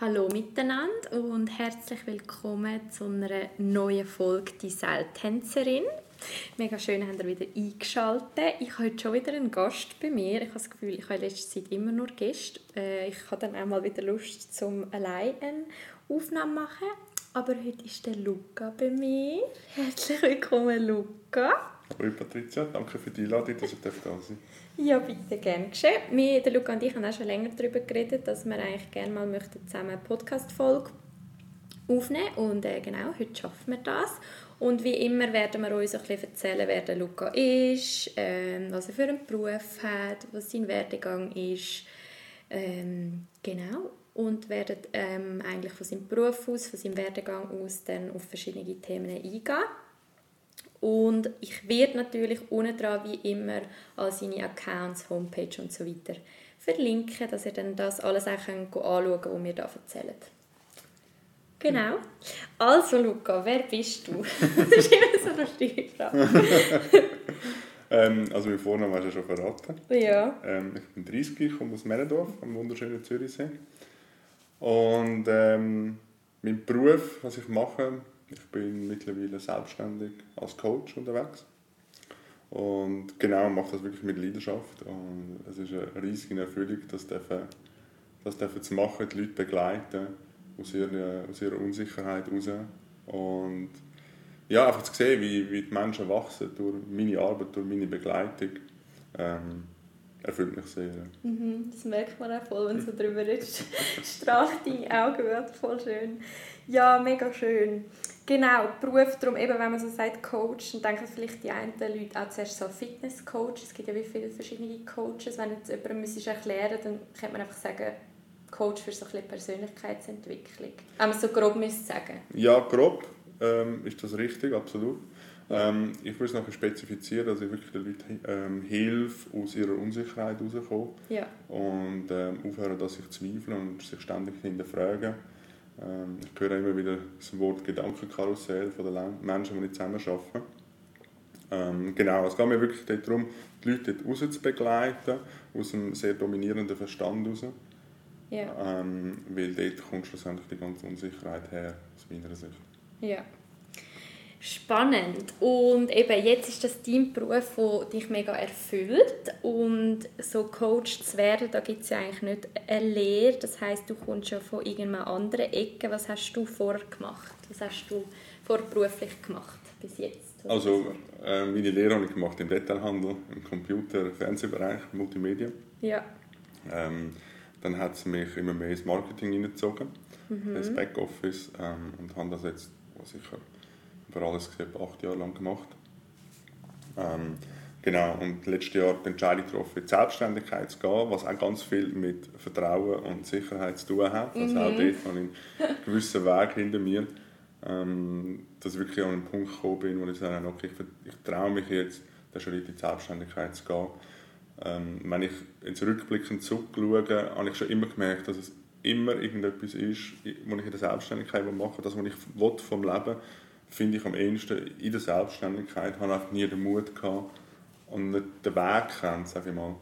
Hallo miteinander und herzlich willkommen zu einer neuen Folge «Die Seiltänzerin». Mega schön, habt ihr wieder eingeschaltet. Ich habe heute schon wieder einen Gast bei mir. Ich habe das Gefühl, ich habe in letzter Zeit immer nur Gäste. Äh, ich habe dann auch mal wieder Lust, zum allein eine Aufnahme zu machen. Aber heute ist der Luca bei mir. Herzlich willkommen, Luca. Hallo Patricia, danke für die Einladung, dass ich da sein. Ja, bitte, gerne geschehen. Wir, der Luca und ich haben auch schon länger darüber geredet, dass wir eigentlich gerne mal möchten zusammen eine Podcast-Folge aufnehmen Und äh, genau, heute schaffen wir das. Und wie immer werden wir uns ein bisschen erzählen, wer der Luca ist, ähm, was er für einen Beruf hat, was sein Werdegang ist. Ähm, genau. Und werden ähm, eigentlich von seinem Beruf aus, von seinem Werdegang aus dann auf verschiedene Themen eingehen. Und ich werde natürlich unten dran wie immer all seine Accounts, Homepage und so weiter verlinken, dass ihr dann das alles auch könnt anschauen könnt, was wir hier erzählen. Genau. Also Luca, wer bist du? das ist immer so eine Stiefrage. ähm, also mein Vornamen hast du ja schon verraten. Ja. Ähm, ich bin 30, ich komme aus Merendorf, am wunderschönen Zürichsee. Und ähm, mein Beruf, was ich mache, ich bin mittlerweile selbstständig als Coach unterwegs. Und genau, mache das wirklich mit Leidenschaft. Und es ist eine riesige Erfüllung, das, dürfen, das dürfen zu machen, die Leute begleiten aus ihrer, aus ihrer Unsicherheit heraus. Und ja, einfach zu sehen, wie, wie die Menschen wachsen durch meine Arbeit, durch meine Begleitung, ähm, erfüllt mich sehr. Mhm, das merkt man auch voll, wenn du so drüber redest. Strahlt deine Augen voll schön. Ja, mega schön. Genau, Beruf darum, eben wenn man so sagt Coach, dann denken vielleicht die einen Leute auch zuerst so Fitness-Coach. Es gibt ja wie viele verschiedene Coaches. Wenn jetzt jemandem müsstest erklären dann könnte man einfach sagen, Coach für so ein Persönlichkeitsentwicklung. Wenn man so grob müsste sagen. Ja, grob ähm, ist das richtig, absolut. Ähm, ich würde es noch spezifizieren, dass ich wirklich den Leuten ähm, hilfe, aus ihrer Unsicherheit herauszukommen. Ja. Und ähm, aufhören, dass sich zweifeln und sich ständig hinterfragen ähm, ich höre immer wieder das Wort Gedankenkarussell von den Menschen, die nicht zusammenarbeiten. Ähm, genau, es geht mir wirklich darum, die Leute dort raus zu begleiten, aus einem sehr dominierenden Verstand raus. Ja. Ähm, weil dort kommt schlussendlich die ganze Unsicherheit her, aus meiner Sicht. Ja. Spannend. Und eben jetzt ist das dein Beruf, der dich mega erfüllt. Und so Coach zu werden, da gibt es ja eigentlich nicht eine Lehre. Das heißt, du kommst schon von irgendeiner anderen Ecke. Was hast du vorher gemacht? Was hast du vorberuflich gemacht bis jetzt? Also äh, meine Lehre habe ich gemacht im Detailhandel, im Computer-, Fernsehbereich, Multimedia. Ja. Ähm, dann hat es mich immer mehr ins Marketing hineingezogen, mhm. ins Backoffice ähm, und habe das jetzt sicher über alles gesagt, acht Jahre lang gemacht. Ähm, genau, und letztes Jahr die Entscheidung getroffen, in die Selbstständigkeit zu gehen, was auch ganz viel mit Vertrauen und Sicherheit zu tun hat. Also mhm. auch dort habe ich einen gewissen Weg hinter mir, ähm, dass ich wirklich an einen Punkt gekommen bin, wo ich sage, okay, ich, ich traue mich jetzt, den Schritt in die Selbstständigkeit zu gehen. Ähm, wenn ich ins Rückblicken zurückschaue, habe ich schon immer gemerkt, dass es immer irgendetwas ist, was ich in der Selbstständigkeit mache, das, was ich vom Leben will, finde ich am ehesten in der Selbstständigkeit, habe einfach nie den Mut gehabt und nicht den Weg kennt, sage ich mal,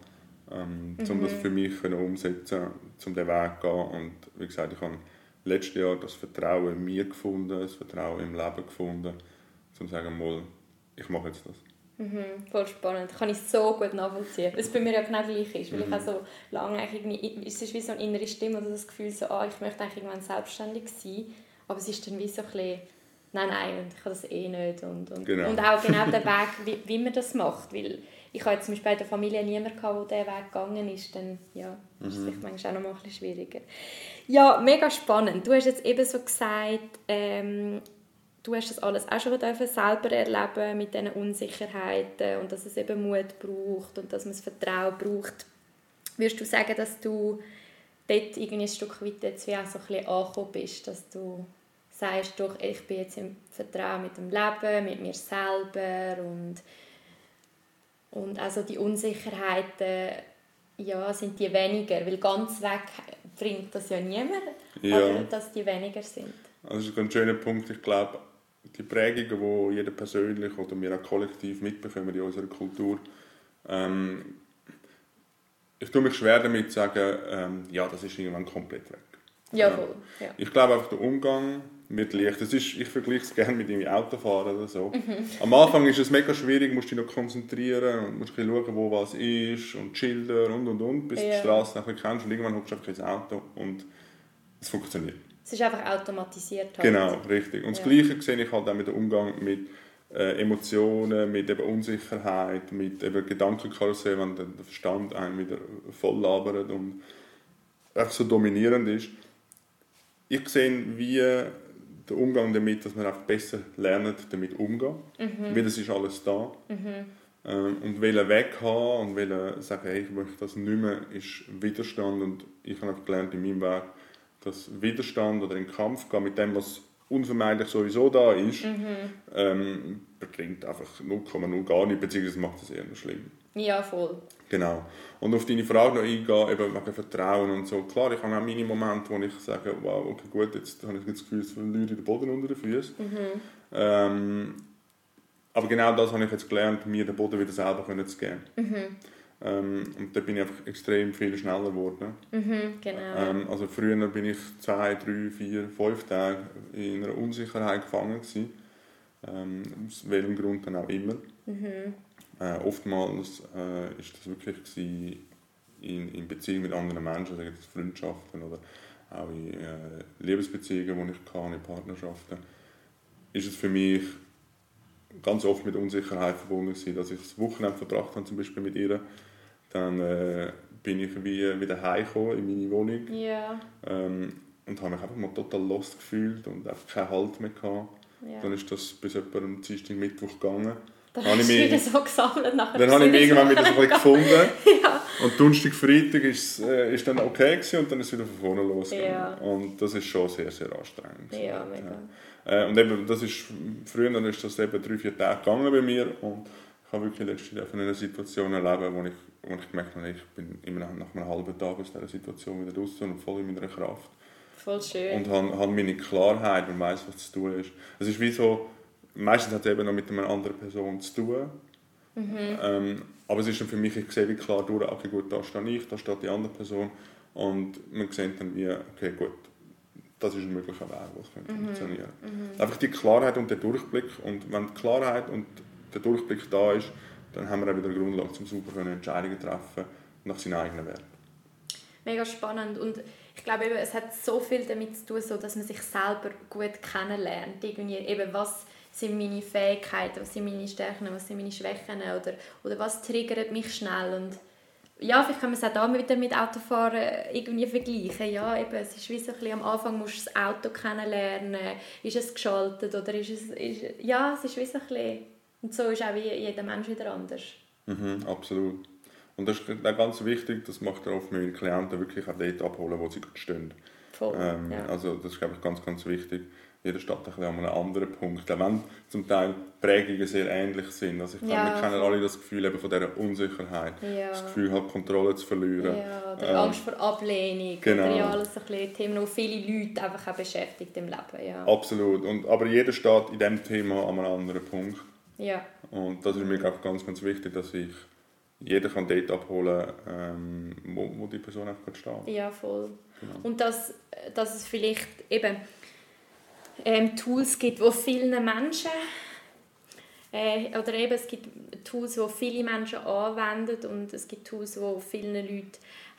ähm, mhm. um das für mich umsetzen, um den Weg zu gehen. Und wie gesagt, ich habe letztes Jahr das Vertrauen in mir gefunden, das Vertrauen im Leben gefunden, um zu sagen, mal, ich mache jetzt das. Mhm, voll spannend. Kann ich so gut nachvollziehen. Was bei mir ja genau gleich ist. Weil mhm. ich auch so lange eigentlich irgendwie, es ist wie so eine innere Stimme oder das Gefühl so, ah, ich möchte eigentlich irgendwann selbstständig sein. Aber es ist dann wie so ein bisschen nein, nein, und ich kann das eh nicht. Und, und, genau. und auch genau der Weg, wie, wie man das macht. Weil ich habe zum Beispiel in der Familie niemanden der diesen Weg gegangen ist, dann ja, mhm. ist es vielleicht manchmal auch noch mal ein bisschen schwieriger. Ja, mega spannend. Du hast jetzt eben so gesagt, ähm, du hast das alles auch schon selber erleben mit diesen Unsicherheiten und dass es eben Mut braucht und dass man das Vertrauen braucht. Würdest du sagen, dass du dort irgendwie ein Stück weit jetzt wie auch so ein bisschen angekommen bist, dass du sagst, doch, ich bin jetzt im Vertrauen mit dem Leben, mit mir selber und, und also die Unsicherheiten ja, sind die weniger, weil ganz weg bringt das ja niemand, ja. aber dass die weniger sind. Also das ist ein schöner Punkt. Ich glaube, die Prägungen, die jeder persönlich oder wir auch kollektiv mitbekommen in unserer Kultur, ähm, ich tue mich schwer damit zu sagen, ähm, ja, das ist irgendwann komplett weg. Ja, voll. Ja. Ich glaube einfach, der Umgang mit Licht, das ist, ich vergleiche es gerne mit dem Autofahren oder so. Am Anfang ist es mega schwierig, musst dich noch konzentrieren und musst schauen, wo was ist und Schilder und und und, bis du die Ja. Straße bisschen kennst und irgendwann hockst du einfach ins Auto und es funktioniert. Es ist einfach automatisiert halt. Genau, richtig. Und das Ja. Gleiche sehe ich halt auch mit dem Umgang mit äh, Emotionen, mit eben Unsicherheit, mit eben Gedankenkarussell, wenn der der Verstand einen wieder voll labert und einfach so dominierend ist. Ich sehe, wie der Umgang damit, dass man einfach besser lernt, damit umzugehen. Weil es ist alles da. Ähm, und welchen Weg haben und welchen sagen, hey, ich möchte das nicht mehr, ist Widerstand. Und ich habe gelernt in meinem Weg, dass Widerstand oder in Kampf gehen mit dem, was unvermeidlich sowieso da ist, ähm, bringt einfach 0,0 gar nicht, beziehungsweise macht es eher noch schlimm. Ja, voll. Genau. Und auf deine Frage noch eingehen, eben wegen Vertrauen und so. Klar, ich habe auch meine Momente, wo ich sage, wow, okay, gut, jetzt habe ich das Gefühl, es verliere den Boden unter den Füßen. Ähm, aber genau das habe ich jetzt gelernt, mir den Boden wieder selber können zu geben. Ähm, und da bin ich einfach extrem viel schneller geworden. Mhm, genau. Ähm, also früher bin ich zwei, drei, vier, fünf Tage in einer Unsicherheit gefangen gewesen. Ähm, aus welchem Grund dann auch immer. Äh, oftmals äh, ist das wirklich gewesen in, in Beziehung mit anderen Menschen, das Freundschaften oder auch in äh, Liebesbeziehungen, die ich hatte, in Partnerschaften, ist es für mich ganz oft mit Unsicherheit verbunden gewesen, dass ich das Wochenende verbracht habe, zum Beispiel mit ihr. Dann äh, bin ich wie wieder heimgekommen in meine Wohnung ja, ähm, und habe mich einfach mal total lost gefühlt und einfach keinen Halt mehr gehabt. ja. Dann ist das bis etwa am Dienstag, Mittwoch gegangen. Dann habe ich mich- wieder so gesammelt. Nachher Dann habe ich mich irgendwann wieder so gefunden. Ja. Und Donnerstag, Freitag ist, äh, ist dann okay gewesen und dann ist es wieder von vorne losgegangen. Ja. Und das ist schon sehr, sehr anstrengend. Ja, mega. Äh, und eben, das ist, früher dann ist das eben drei, vier Tage gegangen bei mir und ich habe wirklich letztens in einer Situation erleben, wo ich, wo ich gemerkt habe, ich bin immer nach, nach einem halben Tag aus dieser Situation wieder raus und voll in meiner Kraft. Voll schön. Und habe, habe meine Klarheit und weiß, was zu tun ist. Es ist wie so, meistens hat es eben noch mit einer anderen Person zu tun. Ähm, aber es ist dann für mich, ich sehe wie klar durch, okay gut, da stehe ich, da steht die andere Person. Und man sieht dann wie, okay gut, das ist ein möglicher Weg, was könnte funktionieren. Einfach die Klarheit und der Durchblick. Und wenn die Klarheit und der Durchblick da ist, dann haben wir auch wieder eine Grundlage, zum super Entscheidungen treffen nach seinen eigenen Werten. Mega spannend und ich glaube eben, es hat so viel damit zu tun, so, dass man sich selber gut kennenlernt. Irgendwie eben, was sind meine Fähigkeiten, was sind meine Stärken, was sind meine Schwächen oder, oder was triggert mich schnell und ja, vielleicht kann man es auch da wieder mit Autofahren irgendwie vergleichen. Ja, eben, es ist wie so ein bisschen, am Anfang musst du das Auto kennenlernen, ist es geschaltet oder ist es... Ist, ja, es ist wie so ein bisschen... Und so ist auch wie jeder Mensch wieder anders. Mhm, absolut. Und das ist auch ganz wichtig, das macht er oft mit den Klienten wirklich auch dort abholen, wo sie gerade stehen. Voll, Ähm, ja. Also das ist, glaube ich, ganz, ganz wichtig. Jeder steht ein bisschen an einem anderen Punkt. Auch wenn zum Teil Prägungen sehr ähnlich sind. Also ich glaube, Ja, wir kennen alle das Gefühl eben von dieser Unsicherheit. Ja. Das Gefühl, halt Kontrolle zu verlieren. Ja, oder Ähm, Angst vor Ablehnung. genau. Oder ja, alles ein bisschen Themen, die viele Leute einfach auch beschäftigt im Leben. Ja. Absolut. Und, aber jeder steht in diesem Thema an einem anderen Punkt. ja. Und das ist mir glaube ich, ganz, ganz wichtig, dass ich jeder kann dort abholen ähm, wo, wo die Person einfach steht. Ja, voll. Genau. Und dass, dass es vielleicht eben ähm, Tools gibt, wo vielen Menschen äh, oder eben es gibt Tools, die viele Menschen anwenden und es gibt Tools, die vielen Leuten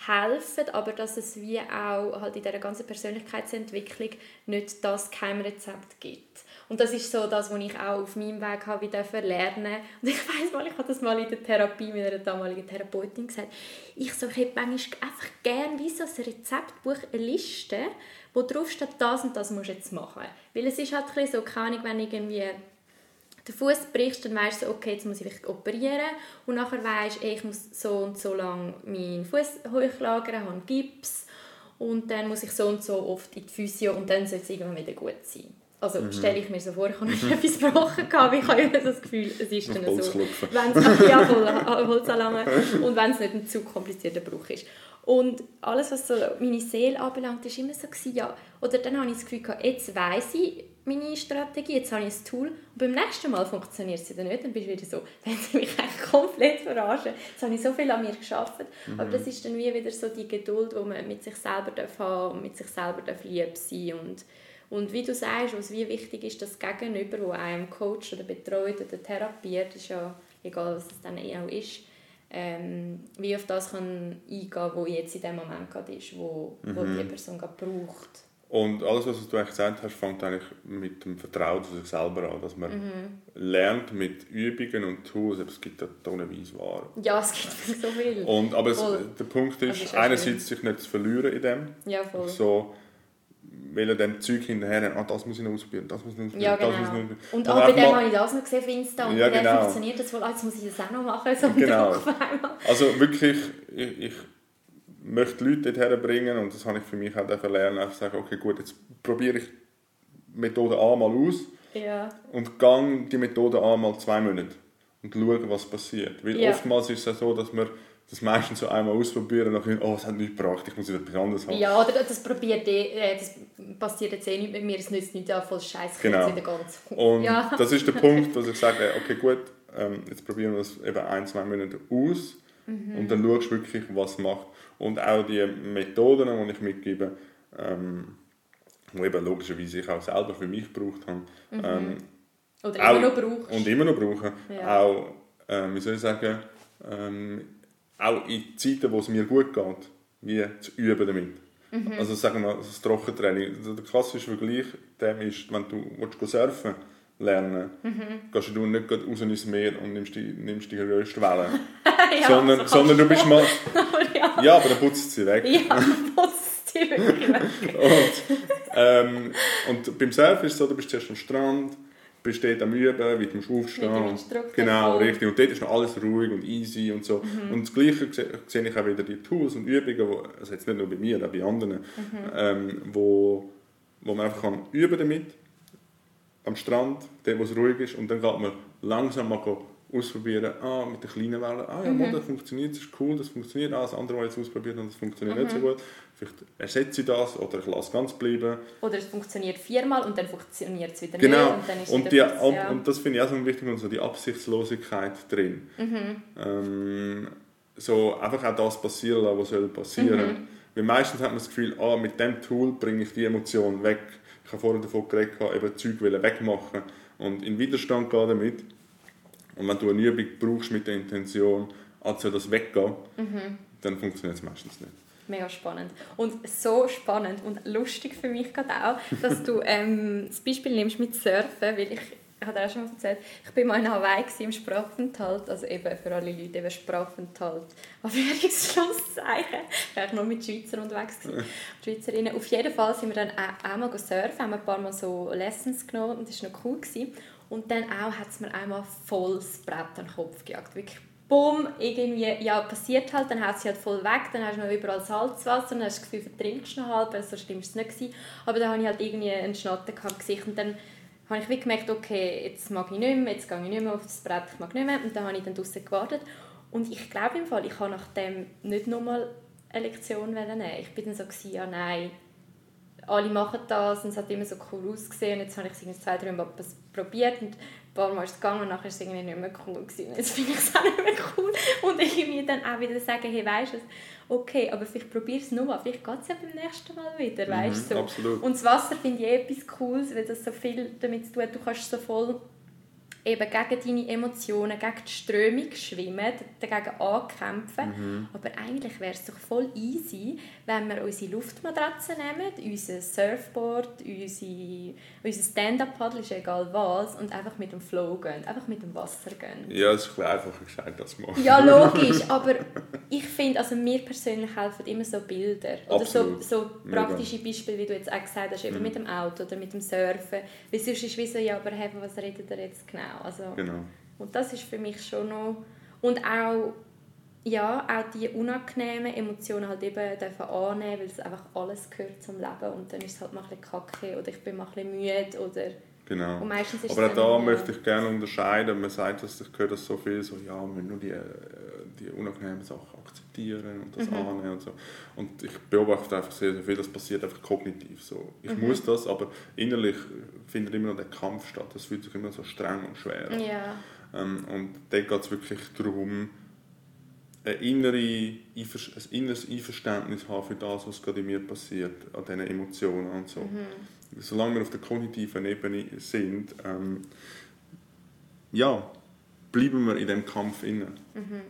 helfen, aber dass es wie auch halt in dieser ganzen Persönlichkeitsentwicklung nicht das Geheimrezept gibt. Und das ist so das, was ich auch auf meinem Weg habe dürfen lernen. Und ich weiß mal, ich habe das mal in der Therapie mit einer damaligen Therapeutin gesagt. Ich so, ich hätte manchmal einfach gerne wie so ein Rezeptbuch, eine Liste, wo drauf steht, das und das musst du jetzt machen. Weil es ist halt ein so, keine Ahnung, wenn irgendwie den Fuß brichst, dann weißt du, okay, jetzt muss ich vielleicht operieren und nachher weißt du, ich muss so und so lange meinen Fuß hochlagern, habe Gips und dann muss ich so und so oft in die Physio und dann soll es irgendwann wieder gut sein. Also stelle ich mir so vor, ich habe noch etwas gebrochen, gehabt, ich habe immer das Gefühl, es ist dann so. klopfen. Wenn's, ja, voll, Holzalarme. Und wenn es nicht ein zu komplizierter Bruch ist. Und alles, was so meine Seele anbelangt, ist immer so gewesen, ja, oder dann habe ich das Gefühl gehabt, jetzt weiss ich, meine Strategie, jetzt habe ich ein Tool. Und beim nächsten Mal funktioniert es dann nicht, dann bist du wieder so, wenn sie mich eigentlich komplett verarschen. Jetzt habe ich so viel an mir geschafft, mhm. aber das ist dann wie wieder so die Geduld, die man mit sich selber darf haben und mit sich selber darf lieb sein. Und und wie du sagst, was wie wichtig ist, dass Gegenüber, wo einem coacht oder betreut oder therapiert, ist ja egal, was es dann eh auch ist, ähm, wie auf das kann eingehen, wo jetzt in dem Moment gerade ist, wo, mhm. wo die Person gerade braucht. Und alles, was du eigentlich gesagt hast, fängt eigentlich mit dem Vertrauen zu sich selber an, dass man mhm. lernt mit Übungen und Tools, es gibt ja tonnenweise Waren. Ja, es gibt so viel. Und, aber es, der Punkt ist, ist einerseits sich nicht zu verlieren in dem. Ja, voll. So, weil er dem Zeug hinterher ah, das muss ich noch ausprobieren, das muss ich noch ausprobieren, ja, genau. das muss ich noch Und auch bei dem habe ich das noch gesehen auf Insta und ja, bei genau. funktioniert das wohl, ah, jetzt muss ich das auch noch machen, so genau. Also wirklich, ich, ich möchte Leute dorthin bringen und das habe ich für mich auch lernen, einfach sagen, okay gut, jetzt probiere ich Methode A mal aus ja. und gang die Methode A mal zwei Monate und schaue, was passiert. Weil ja. oftmals ist es so, dass man das meistens so einmal ausprobieren und dann oh, es hat nichts gebracht, ich muss wieder etwas anderes haben. Ja, oder das probiert eh, das passiert jetzt eh nicht mit mir, es nützt nicht, ja, voll Scheiße, genau. wieder ganz... Und ja. das ist der Punkt, wo ich sage, okay gut, ähm, jetzt probieren wir das eben ein, zwei Monate aus mhm. und dann schaust du wirklich, was macht. Und auch die Methoden, die ich mitgebe, ähm, die eben logischerweise ich auch selber für mich gebraucht habe. Mhm. Ähm, Oder auch, immer noch brauchst. Und immer noch brauche. Ja. Auch, ähm, wie soll ich sagen, ähm, auch in Zeiten, wo es mir gut geht, wie zu üben damit. Mhm. Also sagen wir das Trockentraining. Der klassische Vergleich dem ist, wenn du willst surfen lernen mhm. gehst du nicht raus ins Meer und nimmst die, nimmst die grösste Welle. ja, sondern, so sondern du bist mal... ja. ja, aber dann putzt sie weg. Ja, putzt sie wirklich weg. und, ähm, und beim Surfen ist es so, du bist zuerst am Strand, bist dort am Üben, wie du aufstehen Genau, richtig. Und dort ist noch alles ruhig und easy und so. Mhm. Und das Gleiche sehe ich auch wieder die Tools und Übungen, wo, also jetzt nicht nur bei mir, auch bei anderen, mhm. ähm, wo, wo man einfach kann üben damit am Strand, dort wo es ruhig ist und dann geht man langsam mal ausprobieren, ah, mit der kleinen Welle, ah ja, mhm. das funktioniert, das ist cool, das funktioniert, ah, das andere Mal jetzt ausprobiert und das funktioniert mhm. nicht so mhm. gut. Vielleicht ersetze ich das oder ich lasse es ganz bleiben. Oder es funktioniert viermal und dann funktioniert es wieder genau. nicht. Und, dann ist und, die, ja. und das finde ich auch so wichtig, und so die Absichtslosigkeit drin. Mhm. Ähm, so einfach auch das passieren lassen, was soll passieren. Mhm. Weil meistens hat man das Gefühl, ah, mit dem Tool bringe ich die Emotion weg. Ich habe vorhin davon geredet, eben Zeug wegmachen und in Widerstand gehen damit. Und wenn du eine Übung brauchst mit der Intention, als das weggehen, mhm. dann funktioniert es meistens nicht. Mega spannend. Und so spannend und lustig für mich gerade auch, dass du ähm, das Beispiel nimmst mit Surfen, weil ich ich habe dir auch schon mal erzählt, ich war mal in Hawaii im Sprachaufenthalt, also eben für alle Leute eben Sprachaufenthalt, Anführungsschlusszeichen. Ich war nur mit Schweizer unterwegs, Schweizerinnen. Auf jeden Fall sind wir dann auch, auch mal surfen, haben ein paar Mal so Lessons genommen und das war noch cool. Gewesen. Und dann auch hat es mir einmal voll das Brett an den Kopf gejagt. Wirklich bumm, irgendwie, ja, passiert halt, dann haut sie halt voll weg, dann hast du noch überall Salzwasser, dann hast du das Gefühl, vertrinkst du noch halb, so schlimm war es nicht. Gewesen. Aber dann habe ich halt irgendwie einen Schnatter im Gesicht und dann habe ich wie gemerkt, okay, jetzt mag ich nicht mehr, jetzt gehe ich nicht mehr auf das Brett, ich mag nicht mehr. Und dann habe ich dann draußen gewartet. Und ich glaube im Fall, ich habe nach dem nicht nochmal eine Lektion nehmen Ich bin dann so, gewesen, ja nein, alle machen das und es hat immer so cool ausgesehen. Und jetzt habe ich es zwei, drei Mal probiert und ein paar Mal ist es gegangen und nachher war es irgendwie nicht mehr cool. Gewesen. Jetzt finde ich es auch nicht mehr cool. Und ich mir dann auch wieder sagen, hey, weißt du, okay, aber vielleicht probier es nochmal, vielleicht geht es ja beim nächsten Mal wieder, weißt mhm, so. Absolut. Und das Wasser finde ich eh etwas Cooles, weil das so viel damit zu tun hat, du kannst so voll eben gegen deine Emotionen, gegen die Strömung schwimmen, dagegen ankämpfen. Mhm. Aber eigentlich wäre es doch voll easy, wenn wir unsere Luftmatratze nehmen, unser Surfboard, unsere, unser Stand-Up-Paddle, ist egal was, und einfach mit dem Flow gehen, einfach mit dem Wasser gehen. Ja, das ist ein einfacher gesagt als machen. Ja, logisch, aber ich finde, also mir persönlich helfen immer so Bilder. Oder Absolut. so, so praktische Beispiele, wie du jetzt auch gesagt hast, eben mhm. mit dem Auto oder mit dem Surfen. Weil sonst ist es wie so, ja, aber hey, was redet ihr jetzt genau? Also, genau. Und das ist für mich schon noch... Und auch, ja, auch die unangenehmen Emotionen halt eben dürfen annehmen, weil es einfach alles gehört zum Leben und dann ist es halt mal ein bisschen kacke oder ich bin mal ein bisschen müde oder... Genau. Aber auch da möchte ich gerne unterscheiden. Man sagt, dass ich höre das so viel, so, ja, wir nur die, die unangenehmen Sachen akzeptieren und das Mhm. annehmen und so. Und ich beobachte einfach sehr, sehr viel, das passiert einfach kognitiv so. Ich Mhm. muss das, aber innerlich findet immer noch der Kampf statt. Das fühlt sich immer so streng und schwer an. Ja. Ähm, und dort geht es wirklich darum, eine innere, ein inneres Einverständnis haben für das, was gerade in mir passiert, an diesen Emotionen und so. Mhm. Solange wir auf der kognitiven Ebene sind, ähm, ja, bleiben wir in dem Kampf inne. Mhm.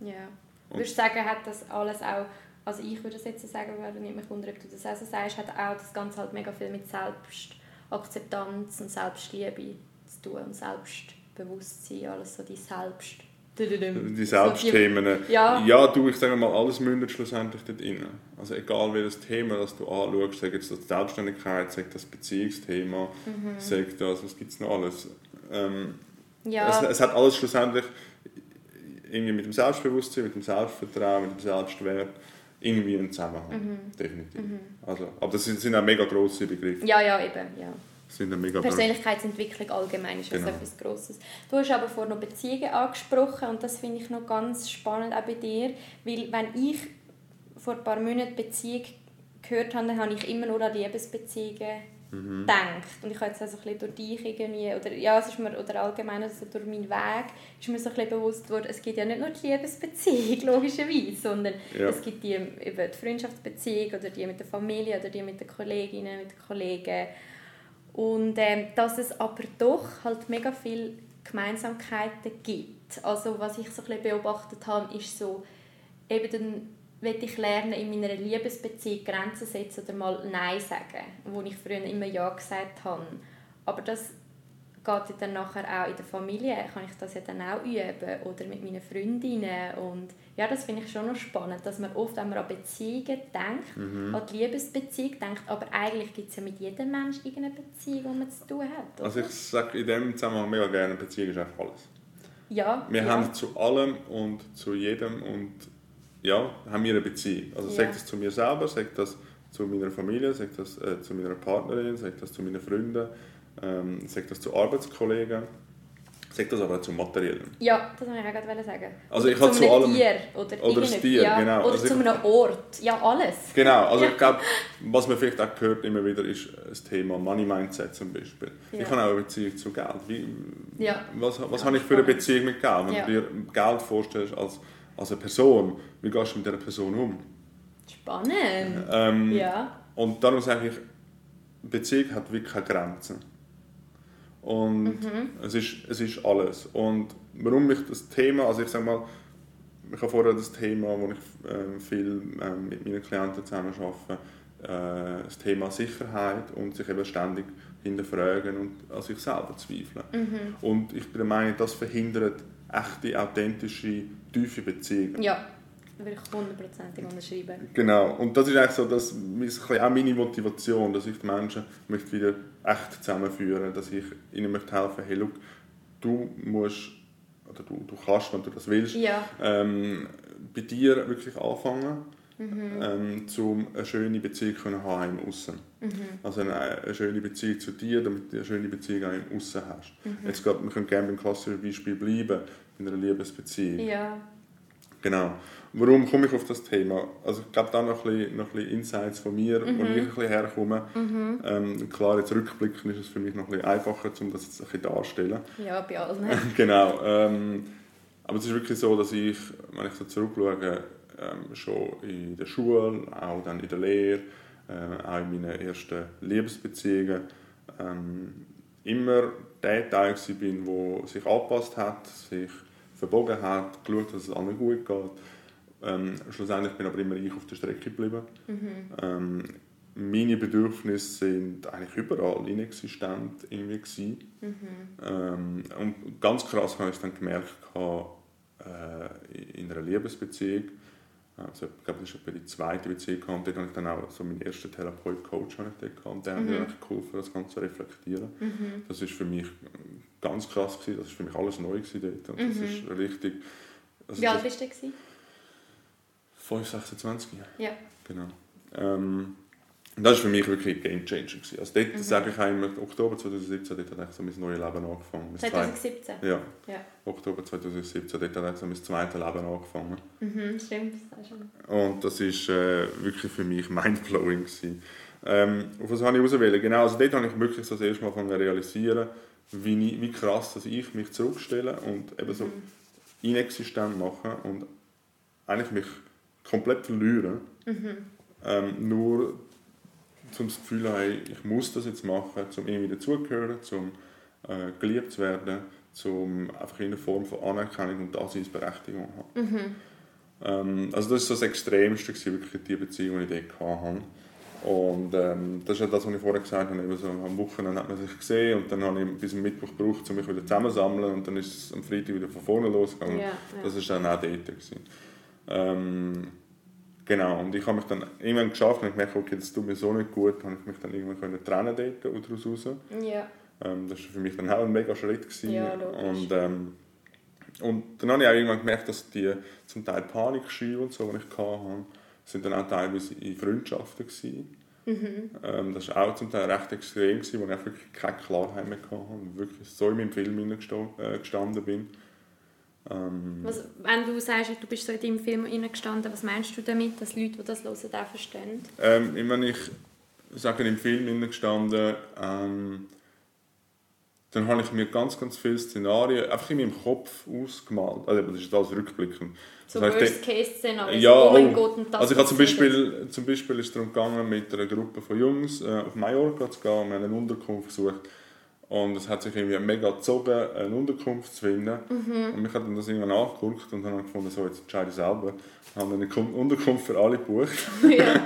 Ja. Und- Würdest du sagen, hat das alles auch, also ich würde das jetzt so sagen, würde nicht mich wundern, ob du das auch so sagst, hat auch das Ganze halt mega viel mit Selbstakzeptanz und Selbstliebe zu tun und Selbstbewusstsein, alles so die Selbst... Die Selbstthemen. Ja. ja, du, ich sage mal, alles mündet schlussendlich dort rein. Also egal welches Thema das du anschaust, sag jetzt das Selbstständigkeit, sag das Beziehungsthema, Mhm. sag das, was gibt es noch alles. Ähm, Ja, es, es hat alles schlussendlich irgendwie mit dem Selbstbewusstsein, mit dem Selbstvertrauen, mit dem Selbstwert irgendwie einen Zusammenhang. Mhm. Definitiv. Also, aber das sind, sind auch mega grosse Begriffe. ja, ja, eben, ja. Sind mega Persönlichkeitsentwicklung allgemein ist also Genau. etwas Grosses. Du hast aber vorhin noch Beziehungen angesprochen und das finde ich noch ganz spannend auch bei dir, weil wenn ich vor ein paar Monaten Beziehung gehört habe, dann habe ich immer nur an Liebesbeziehungen Mhm. gedacht. Und ich habe jetzt also ein bisschen durch dich irgendwie, oder, ja, es ist mir, oder allgemein also durch meinen Weg, ist mir so ein bisschen bewusst geworden, es gibt ja nicht nur die Liebesbeziehung, logischerweise, sondern Ja. es gibt die, eben die Freundschaftsbeziehung oder die mit der Familie oder die mit den Kolleginnen, mit den Kollegen. Und ähm, dass es aber doch halt mega viele Gemeinsamkeiten gibt. Also was ich so ein bisschen beobachtet habe, ist so, eben will ich lernen, in meiner Liebesbeziehung Grenzen setzen oder mal Nein sagen, wo ich früher immer Ja gesagt habe. Aber das geht dann nachher auch in der Familie, kann ich das ja dann auch üben oder mit meinen Freundinnen und ja, das finde ich schon noch spannend, dass man oft, wenn man an Beziehungen denkt, an die Liebesbeziehung denkt, aber eigentlich gibt es ja mit jedem Menschen irgendeine Beziehung, die man zu tun hat. Oder? Also ich sage in dem Zusammenhang mega gerne, Beziehung ist einfach alles. ja, Wir ja. haben zu allem und zu jedem und ja, haben wir eine Beziehung. Also Ja. sagt das zu mir selber, sagt das zu meiner Familie, sagt das äh, zu meiner Partnerin, sagt das zu meinen Freunden, ähm, sagt das zu Arbeitskollegen, sagt das aber auch zu Materiellen. Ja, das wollte ich auch gerade sagen. Also Oder ich habe zu allem- Tier. Oder, Oder das Tier, ja. genau. Oder Also zu einem Ort. Ja, alles. Genau, also Ja. ich glaube, was man vielleicht auch hört immer wieder, ist das Thema Money Mindset zum Beispiel. Ja. Ich habe auch eine Beziehung zu Geld. Wie, Ja. was was habe ich für eine. Beziehung mit Geld? Wenn du dir Geld vorstellst als, als eine Person, wie gehst du mit dieser Person um? Spannend. Ähm, Ja. Und darum sage ich, Beziehung hat wirklich keine Grenzen. Und Mhm. es, ist, es ist alles. Und warum mich das Thema, also ich sage mal, ich habe vorher das Thema, wo ich ähm, viel ähm, mit meinen Klienten zusammen arbeite, äh, das Thema Sicherheit und sich eben ständig hinterfragen und an sich selber zweifeln. Mhm. Und ich bin der Meinung, das verhindert echte, authentische, tiefe Beziehungen. Ja. Würde ich hundertprozentig unterschreiben. Genau, und das ist eigentlich so, das ist auch meine Motivation, dass ich die Menschen möchte wieder echt zusammenführen dass ich ihnen möchte helfen hey, look, du musst, oder du, du kannst, wenn du das willst, Ja. ähm, bei dir wirklich anfangen, Mhm. ähm, um eine schöne Beziehung zu haben im Aussen. Mhm. Also eine, eine schöne Beziehung zu dir, damit du eine schöne Beziehung auch im Aussen hast. Mhm. Jetzt gerade, wir können gerne beim klassischen Beispiel bleiben, in einer Liebesbeziehung. Ja. Genau. Warum komme ich auf das Thema? Also ich glaube, da noch ein bisschen, noch ein bisschen Insights von mir, wo ich ein bisschen herkomme. Ähm, klar, jetzt rückblickend ist es für mich noch ein bisschen einfacher, um das jetzt ein bisschen darzustellen. Ja, bei allen. genau. Ähm, aber es ist wirklich so, dass ich, wenn ich so zurückschaue, ähm, schon in der Schule, auch dann in der Lehre, äh, auch in meinen ersten Liebesbeziehungen, ähm, immer der Teil bin, der sich angepasst hat, sich verbogen hat, geschaut, dass es allen gut geht. Ähm, schlussendlich bin aber immer ich auf der Strecke geblieben. Ähm, meine Bedürfnisse sind eigentlich überall inexistent irgendwie gewesen. Ähm, und ganz krass habe ich es dann gemerkt äh, in einer Liebesbeziehung. Also, ich glaube, das war etwa die zweite Beziehung und dort habe ich dann auch so meinen ersten Therapeut-Coach und der hat mir eigentlich geholfen, das Ganze zu reflektieren. Das ist für mich ganz krass gewesen, das ist für mich alles neu gewesen dort und das ist richtig... Also Wie alt bist du? gewesen? 5, 26 Ja. Genau. Ähm, Und das war für mich wirklich ein Game Changer. Gewesen. Also dort mhm. sage ich immer, Oktober 2017, dort hat so mein neues Leben angefangen. 2017? Ja. ja. Oktober 2017, dort hat so mein zweites Leben angefangen. Mhm, stimmt, das schon. Und das war äh, wirklich für mich mindblowing. Gewesen. Ähm, auf was habe ich auswählen? Genau, also dort habe ich wirklich so das erste Mal zu realisieren, wie, wie krass dass ich mich zurückstelle und eben so mhm. inexistent mache und eigentlich mich komplett verliere. Mhm. Ähm, nur zum das Gefühl habe, ich muss das jetzt machen, um irgendwie dazugehören, um äh, geliebt zu werden, um einfach in einer Form von Anerkennung und Daseinsberechtigung zu haben. Mhm. Ähm, also das war so das Extremste, wirklich die Beziehung, die ich dort hatte. Und ähm, das ist ja das, was ich vorher gesagt habe, eben so, am Wochenende hat man sich gesehen und dann habe ich bis zum Mittwoch gebraucht, um mich wieder zusammenzusammeln und dann ist es am Freitag wieder von vorne losgegangen. Ja, ja. Das war dann auch dort. Ähm, genau, und ich habe mich dann irgendwann geschafft und ich merke, okay, das tut mir so nicht gut, habe ich mich dann irgendwann können trennen dort oder daraus raus. Ja. Ähm, das war für mich dann auch ein mega Schritt. Gewesen. Ja, und, ähm, und dann habe ich auch irgendwann gemerkt, dass die zum Teil Panikschübe und so, die ich hatte, sind dann auch teilweise in Freundschaften gewesen. Mhm. Ähm, das war auch zum Teil recht extrem, gewesen, wo ich wirklich keine Klarheit mehr hatte und wirklich so in meinem Film äh, gestanden bin. Ähm, was, wenn du sagst, du bist so in deinem Film gestanden, was meinst du damit, dass Leute, die das hören, auch verstehen? Ähm, wenn ich sage, im Film gestanden, ähm, dann habe ich mir ganz, ganz viele Szenarien einfach in meinem Kopf ausgemalt. Also das ist alles rückblickend. So Worst-Case-Szenarien, ja, oh mein Gott, und das Also ich habe zum Beispiel, zum Beispiel ist es darum gegangen, mit einer Gruppe von Jungs äh, auf Mallorca zu gehen, wir haben eine Unterkunft gesucht. Und es hat sich irgendwie mega gezogen, eine Unterkunft zu finden. Mhm. Und ich habe dann das irgendwann angeguckt und dann gefunden, so, jetzt entscheide ich selber. Ich habe eine Unterkunft für alle gebucht. Ja.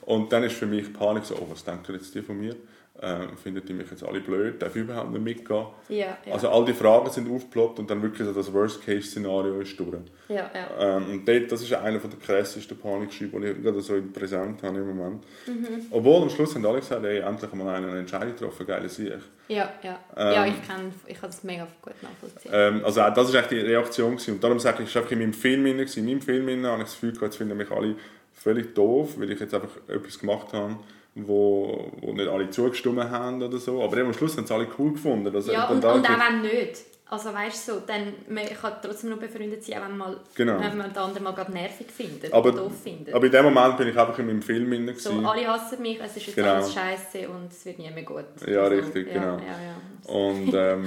und dann ist für mich Panik so, oh, was denken jetzt die von mir? Äh, findet die mich jetzt alle blöd, darf ich überhaupt nicht mitgehen? Ja, ja. Also all die Fragen sind aufgeploppt und dann wirklich so das Worst-Case-Szenario ist durch. Ja, ja. Ähm, und dort, das ist einer der krassesten Panikschübe, die ich gerade so präsent habe im Moment. Mhm. Obwohl am Schluss haben alle gesagt, ey, endlich mal eine Entscheidung getroffen, geile Sieg. Ja, ja. Ähm, ja, ich kann, ich kann das mega gut nachvollziehen. Ähm, also das war die Reaktion gewesen. und darum sage ich, ich war in meinem Film in meinem Film habe ich das Gefühl jetzt finden mich alle völlig doof, weil ich jetzt einfach etwas gemacht habe, wo, wo nicht alle zugestimmt haben oder so. Aber am Schluss haben es alle cool gefunden. Also ja, und, und auch wenn nicht. Also weißt du, so, dann, man kann trotzdem noch befreundet sein, auch wenn man, genau. wenn man den anderen mal gerade nervig findet aber, oder doof findet. Aber in dem Moment bin ich einfach in meinem Film drin. So, alle hassen mich, es ist jetzt genau. alles scheiße und es wird nie mehr gut. Ja, also, richtig, genau. Ja, ja, und ähm,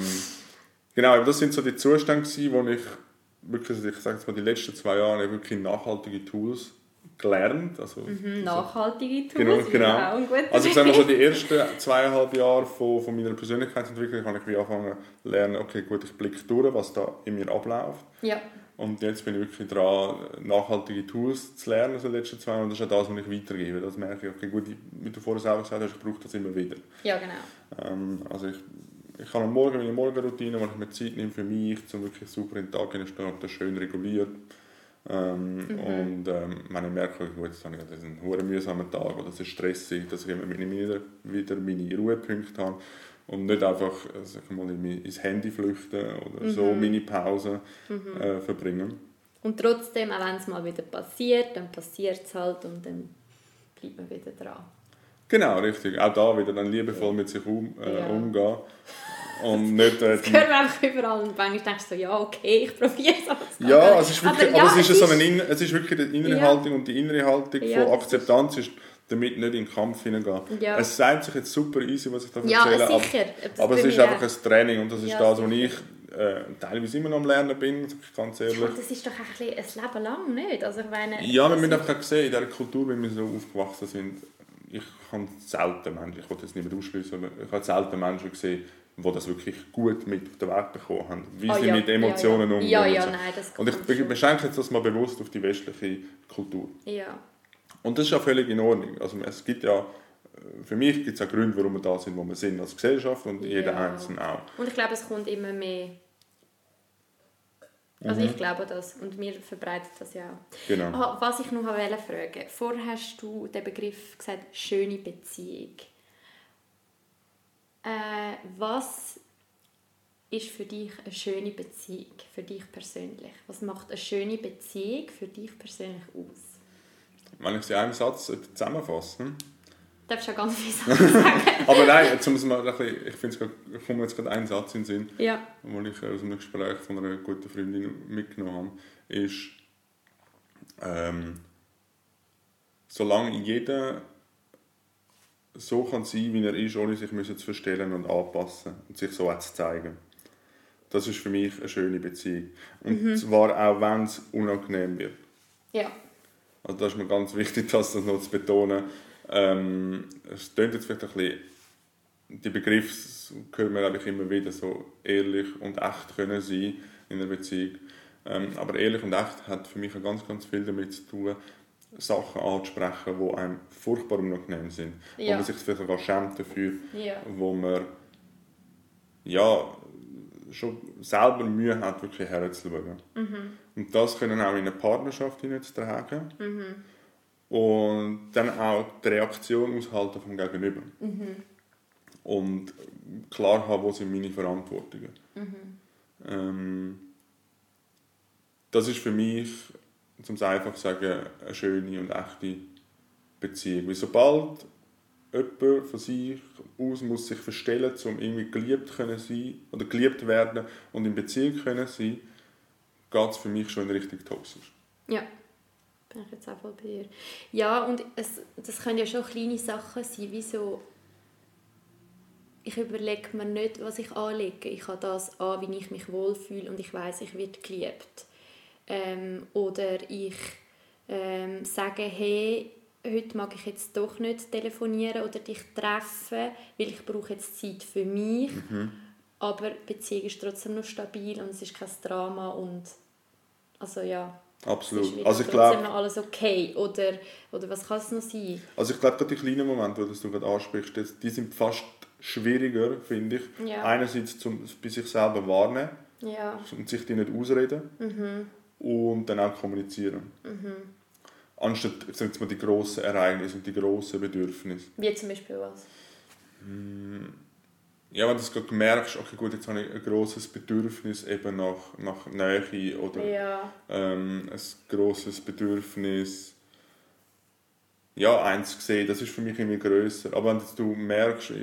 genau, das sind so die Zustände, wo ich wirklich, ich sage jetzt mal, die letzten zwei Jahre wirklich nachhaltige Tools gelernt. Also, mhm, nachhaltige Tools, genau, genau. guter Also ich sage mal so, die ersten zweieinhalb Jahre von, von meiner Persönlichkeitsentwicklung habe ich wie angefangen zu lernen, okay gut, ich blicke durch, was da in mir abläuft. Ja. Und jetzt bin ich wirklich dran, nachhaltige Tools zu lernen, also die letzten zwei Jahre. Und das ist auch das, was ich weitergebe. Das merke ich, okay gut, wie du vorher selber gesagt hast, ich brauche das immer wieder. Ja, genau. Ähm, also ich, ich habe am Morgen meine Morgenroutine, wo ich mir Zeit nehme für mich, um wirklich super in den Tag zu starten, schön reguliert ähm, mhm. Und ähm, ich merke, gut, jetzt habe ich einen hohen mühsamen Tag oder es ist stressig, dass ich immer wieder, wieder meine Ruhepunkte habe und nicht einfach äh, sag mal, ins Handy flüchten oder mhm. so meine Pause mhm. äh, verbringen. Und trotzdem, auch wenn es mal wieder passiert, dann passiert es halt und dann bleibt man wieder dran. Genau, richtig. Auch da wieder dann liebevoll mit sich um, äh, ja. umgehen. Und nicht, äh, das hören wir einfach überall und manchmal denkst du so, ja okay, ich probiere es. Aber ja, es ist wirklich, aber, ja, aber es, ist so eine, es ist wirklich die innere ja. Haltung und die innere Haltung ja, von Akzeptanz ist, damit nicht in den Kampf hineingehen. Ja. Es sagt sich jetzt super easy, was ich da erzähle, ja, sicher. aber, aber es ist einfach ein Training und das ist das, was ich äh, teilweise immer noch am Lernen bin, ganz ehrlich. Ja, das ist doch ein, ein Leben lang, nicht? Also, ich meine, ja, wir müssen einfach sehen, in dieser Kultur, wie wir so aufgewachsen sind, ich habe selten Menschen, ich wollte das nicht mehr ausschließen, aber ich habe selten Menschen gesehen, die das wirklich gut mit auf den Weg bekommen haben, wie oh, sie ja. mit Emotionen ja, umgehen. Ja, ja, nein, das Und ich beschränke jetzt das mal bewusst auf die westliche Kultur. Ja. Und das ist ja völlig in Ordnung. Also es gibt ja, für mich gibt es auch Gründe, warum wir da sind, wo wir sind als Gesellschaft und ja. jeder Einzelne auch. Und ich glaube, es kommt immer mehr also mhm. ich glaube das und mir verbreitet das ja auch. Genau. Ah, was ich noch fragen wollte, vorher hast du den Begriff gesagt, schöne Beziehung. Äh, was ist für dich eine schöne Beziehung, für dich persönlich? Was macht eine schöne Beziehung für dich persönlich aus? Wenn ich sie in einem Satz zusammenfasse, darfst ja ganz Sachen sagen. Aber nein, muss man ein bisschen, ich finde es jetzt gerade einen Satz in den Sinn, ja. den ich aus einem Gespräch von einer guten Freundin mitgenommen habe, ist, ähm, solange jeder so kann sein, wie er ist, ohne sich müssen zu verstellen und anpassen und sich so auch zu zeigen. Das ist für mich eine schöne Beziehung. Und mhm. zwar auch, wenn es unangenehm wird. Ja. Also das ist mir ganz wichtig, das noch zu betonen. Ähm, es klingt jetzt vielleicht ein bisschen, die Begriffe hören wir eigentlich immer wieder, so ehrlich und echt können sein in einer Beziehung. Ähm, aber ehrlich und echt hat für mich ganz, ganz viel damit zu tun, Sachen anzusprechen, die einem furchtbar unangenehm sind. Ja. Wo man sich vielleicht sogar schämt dafür. Ja. Wo man ja, schon selber Mühe hat, wirklich herzuschauen. Mhm. Und das können auch in eine Partnerschaft hineinzutragen. Mhm. Und dann auch die Reaktion aushalten vom Gegenüber. Mhm. Und klar haben, wo sind meine Verantwortungen. Mhm. Ähm, das ist für mich um es einfach zu sagen, eine schöne und echte Beziehung. Weil sobald jemand von sich aus muss sich verstellen, um irgendwie geliebt können sein oder geliebt werden und in Beziehung können sein, geht es für mich schon in Richtung toxisch. Ja, bin ich jetzt auch voll bei dir. Ja, und es, das können ja schon kleine Sachen sein, wie so ich überlege mir nicht, was ich anlege. Ich habe das an, wie ich mich wohlfühle und ich weiß, ich werde geliebt. Ähm, oder ich ähm, sage, hey, heute mag ich jetzt doch nicht telefonieren oder dich treffen, weil ich brauche jetzt Zeit für mich. Mhm. Aber die Beziehung ist trotzdem noch stabil und es ist kein Drama und also ja. Absolut. also ich glaube noch alles okay oder, oder was kann es noch sein? Also ich glaube, die kleinen Momente, die du gerade ansprichst, die sind fast schwieriger, finde ich. Ja. Einerseits zum bei sich selber wahrnehmen ja. und sich die nicht ausreden. Mhm und dann auch kommunizieren. Mhm. Anstatt sagen wir, die grossen Ereignisse und die grossen Bedürfnisse. Wie zum Beispiel was? Hm. Ja, wenn du es merkst, okay gut, jetzt habe ich ein grosses Bedürfnis eben nach, nach Nähe oder ja. ähm, ein grosses Bedürfnis ja, eins gesehen, das ist für mich immer grösser. Aber wenn du merkst,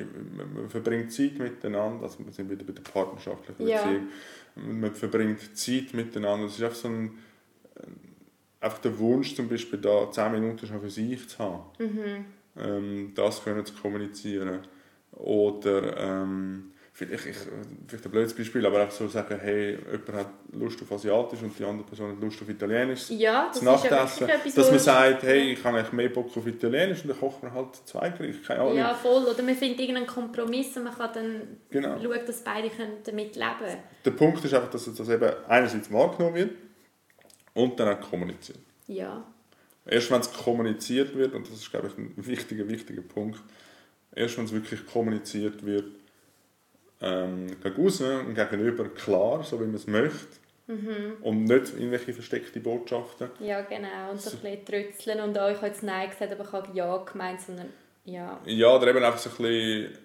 man verbringt Zeit miteinander, also wir sind wieder bei der partnerschaftlichen ja. Man verbringt Zeit miteinander. Es ist einfach so ein, äh, einfach der Wunsch zum Beispiel da, 10 Minuten schon für sich zu haben. Mhm. Ähm, das können zu kommunizieren. Oder ähm, vielleicht, ich, vielleicht ein blödes Beispiel, aber einfach so sagen, hey, jemand hat Lust auf Asiatisch und die andere Person hat Lust auf Italienisch. Ja, das Nachtessen, ist ja etwas, Dass man sagt, hey, ich habe mehr Bock auf Italienisch und dann kocht man halt zwei Gerichte, keine Ahnung. Ja, voll. Oder man findet irgendeinen Kompromiss und man kann dann genau. schauen, dass beide damit leben können. Der Punkt ist einfach, dass das eben einerseits wahrgenommen wird und dann auch kommuniziert. Ja. Erst wenn es kommuniziert wird, und das ist, glaube ich, ein wichtiger, wichtiger Punkt, erst wenn es wirklich kommuniziert wird, ähm, gegen außen und gegenüber klar, so wie man es möchte. Mhm. Und nicht irgendwelche versteckte Botschaften. Ja, genau. Und so ein bisschen trötzeln und auch, ich habe jetzt Nein gesagt, aber ich habe Ja gemeint, sondern ja. Ja, oder eben einfach so ein bisschen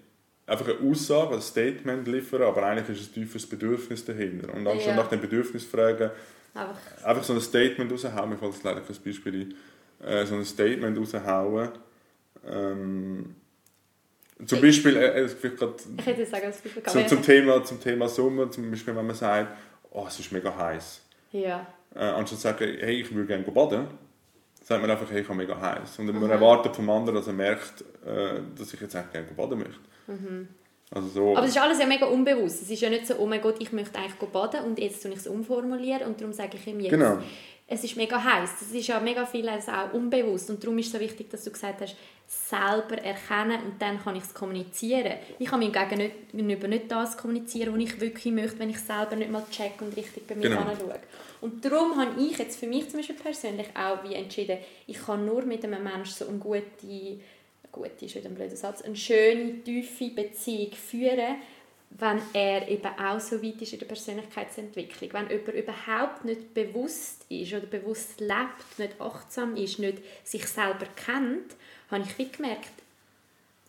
einfach eine Aussage, ein Statement liefern, aber eigentlich ist es ein tiefes Bedürfnis dahinter. Und anstatt ja. nach dem Bedürfnis fragen, einfach, einfach so ein Statement raushauen, mir fällt leider kein Beispiel ein, äh, so ein Statement raushauen, ähm, zum Beispiel, äh, ich, ich hätte sagen, als zum, zum, Thema, zum Thema Sommer, zum Beispiel, wenn man sagt, oh, es ist mega heiß. Ja. Äh, anstatt zu sagen, hey, ich würde gerne baden, sagt man einfach, hey, ich habe mega heiß. Und man erwartet vom anderen, dass er merkt, äh, dass ich jetzt eigentlich gerne baden möchte. Mhm. Also so. Aber es ist alles ja mega unbewusst. Es ist ja nicht so, oh mein Gott, ich möchte eigentlich baden und jetzt tue ich es umformulieren und darum sage ich ihm jetzt. Genau es ist mega heiß. Das ist ja mega viel also auch unbewusst und darum ist es so wichtig, dass du gesagt hast, selber erkennen und dann kann ich es kommunizieren. Ich kann meinem Gegenüber nicht das kommunizieren, was ich wirklich möchte, wenn ich selber nicht mal check und richtig bei mir genau. anschaue. Und darum habe ich jetzt für mich zum Beispiel persönlich auch wie entschieden, ich kann nur mit einem Menschen so eine gute, gute ist wieder ein blöder Satz, eine schöne, tiefe Beziehung führen, wenn er eben auch so weit ist in der Persönlichkeitsentwicklung. Wenn jemand überhaupt nicht bewusst ist oder bewusst lebt, nicht achtsam ist, nicht sich selber kennt, habe ich wie gemerkt,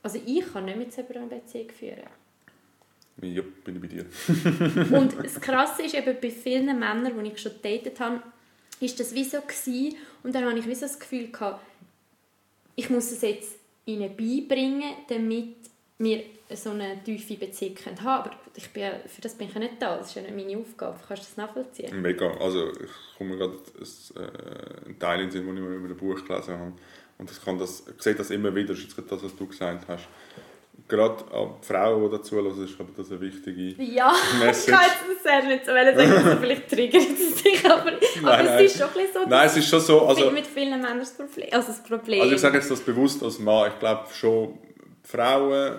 also ich kann nicht mit so einer Beziehung führen. Ja, bin ich bei dir. und das Krasse ist eben bei vielen Männern, die ich schon datet habe, ist das wie so gewesen, und dann habe ich wie so das Gefühl gehabt, ich muss es jetzt ihnen beibringen, damit wir so eine tiefe Beziehung haben können. Aber ich bin, für das bin ich ja nicht da. Das ist ja nicht meine Aufgabe. Kannst du das nachvollziehen? Mega. Also ich komme gerade äh, einen Teil in den Sinn, den ich mal über ein Buch gelesen habe. Und ich, kann das, ich sehe das immer wieder. Das ist jetzt das, was du gesagt hast. Gerade an Frauen, die dazu hören, ist das eine wichtige Ja, Message. ich kann jetzt das nicht so sagen, dass es vielleicht triggert es dich, aber, aber Nein, es nein. ist schon ein bisschen so, Nein, es ist schon so. Also, mit vielen Männern das Problem. Also das Problem. Also ich sage jetzt das bewusst als Mann. Ich glaube schon, Frauen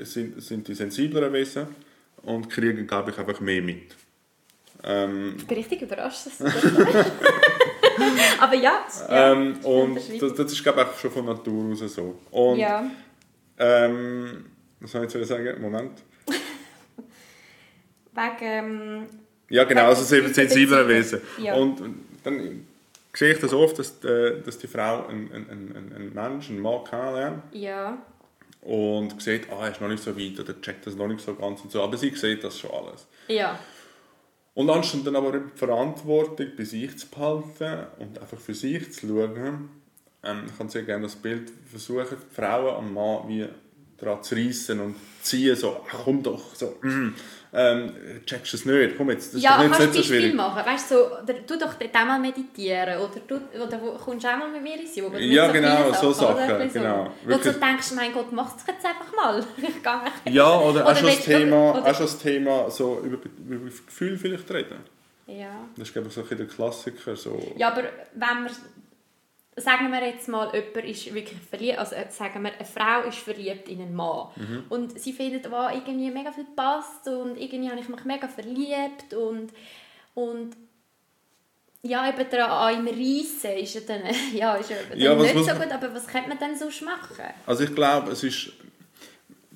sind, sind die sensibleren Wesen und kriegen, glaube ich, einfach mehr mit. Ähm, ich bin richtig überrascht, dass du das. aber ja, ja. ähm, und das, das ist, glaube ich, auch schon von Natur aus so. Und, ja. ähm, was soll ich jetzt sagen? Moment. Wegen, ähm, Ja, genau, also Beziehungen. Wesen. Ja. Und dann sehe ich das oft, dass, äh, dass die Frau einen, einen, einen, einen Menschen, einen Mann kennenlernt ja, und sieht, ah, er ist noch nicht so weit oder checkt das noch nicht so ganz und so, aber sie sieht das schon alles. ja, Und anstatt dann aber die Verantwortung bei sich zu behalten und einfach für sich zu schauen, ähm, ich kann sehr gerne das Bild versuchen, die Frauen am Mann wie daran zu reissen und zu ziehen, so, ach, komm doch, so, mm, ähm, checkst du es nicht, komm jetzt, das ist ja, doch nicht, kannst nicht du so schwierig. machen, weißt du, so, oder du doch dort auch mal meditieren, oder du oder kommst du auch mal mit mir ins Yoga. Ja, genau, so oder? Sachen, Ein bisschen genau. So. Wo du Wirklich. so denkst, mein Gott, mach es jetzt einfach mal. Ich gehe echt- Ja, oder, Oder auch, schon das Thema, oder- auch schon das Thema so über, über Gefühl vielleicht reden. Ja. Das ist, glaube ich, so ein bisschen der Klassiker. So. ja, aber wenn wir, sagen wir jetzt mal, jemand ist wirklich verliebt, also äh, sagen wir, eine Frau ist verliebt in einen Mann Mhm. und sie findet, wow, irgendwie mega viel passt und irgendwie habe ich mich mega verliebt und, und ja, eben daran an ihm reissen ist ja dann, ja, ist ja Ja, nicht so gut, aber was könnte man dann sonst machen? Also ich glaube, es ist,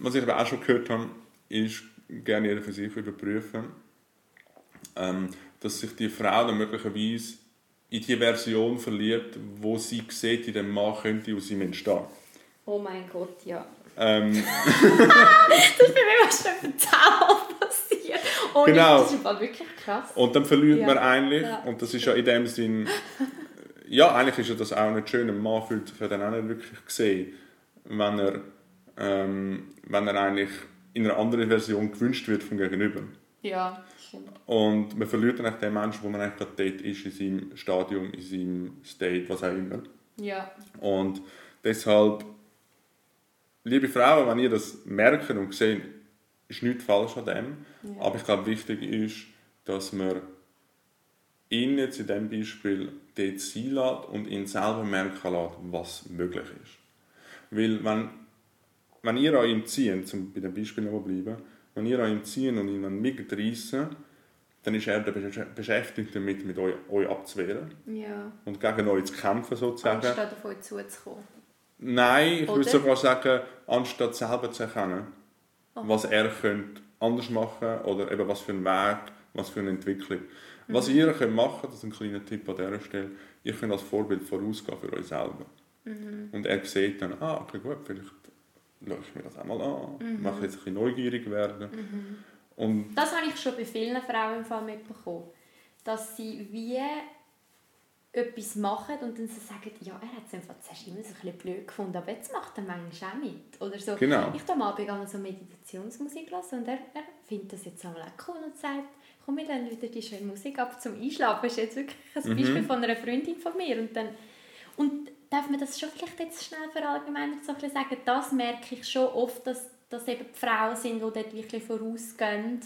was ich aber auch schon gehört habe, ist, gerne jeder für sich überprüfen, ähm, dass sich die Frau dann möglicherweise in die Version verliebt, wo sie sieht, in dem Mann könnte aus ihm entstehen. Oh mein Gott, ja. Ähm, Das ist bei mir was schon Zahl passiert. Oh, Genau. Das ist wirklich krass. und dann verliert Ja. man eigentlich, Ja. und das ist ja in dem Sinn, ja, eigentlich ist ja das auch nicht schön, ein Mann fühlt sich ja dann auch nicht wirklich gesehen, wenn er, ähm, wenn er eigentlich in einer anderen Version gewünscht wird vom Gegenüber. Ja, stimmt. Und man verliert dann den Menschen, wo man eigentlich gerade dort ist, in seinem Stadium, in seinem State, was auch immer. Ja. Und deshalb, liebe Frauen, wenn ihr das merkt und seht, ist nichts falsch an dem. Ja. Aber ich glaube, wichtig ist, dass man ihn jetzt in diesem Beispiel dort sein lässt und ihn selber merken lässt, was möglich ist. Weil wenn, wenn ihr an ihm zieht, um bei dem Beispiel noch bleiben, wenn ihr an ihm zieht und ihn mitreissen, dann ist er beschäftigt damit, mit euch, euch abzuwehren Ja. und gegen euch zu kämpfen sozusagen. Anstatt auf euch zuzukommen. Nein, ich würde Oder? sogar sagen, anstatt selber zu erkennen, Oh. was er könnte anders machen oder eben was für einen Weg, was für eine Entwicklung. Was Mhm. ihr könnt machen, das ist ein kleiner Tipp an dieser Stelle, ihr könnt als Vorbild vorausgehen für euch selber. Mhm. Und er sieht dann, ah, okay, gut, vielleicht schaue ich mir das einmal an, Mhm. mache jetzt ein bisschen neugierig werden. Und Das habe ich schon bei vielen Frauen im Fall mitbekommen. Dass sie wie etwas machen und dann so sagen, ja, er hat es einfach zuerst immer so ein bisschen blöd gefunden, aber jetzt macht er manchmal auch mit. Oder so. Genau. Ich habe am Abend so Meditationsmusik gelassen und er, er findet das jetzt einmal auch cool und sagt, komm, wir dann wieder die schöne Musik ab zum Einschlafen. Das ist jetzt wirklich ein Mhm. Beispiel von einer Freundin von mir. Und, dann, und darf man das schon vielleicht jetzt schnell verallgemeinert so ein bisschen sagen, das merke ich schon oft, dass, dass eben die Frauen sind, die dort wirklich vorausgehen.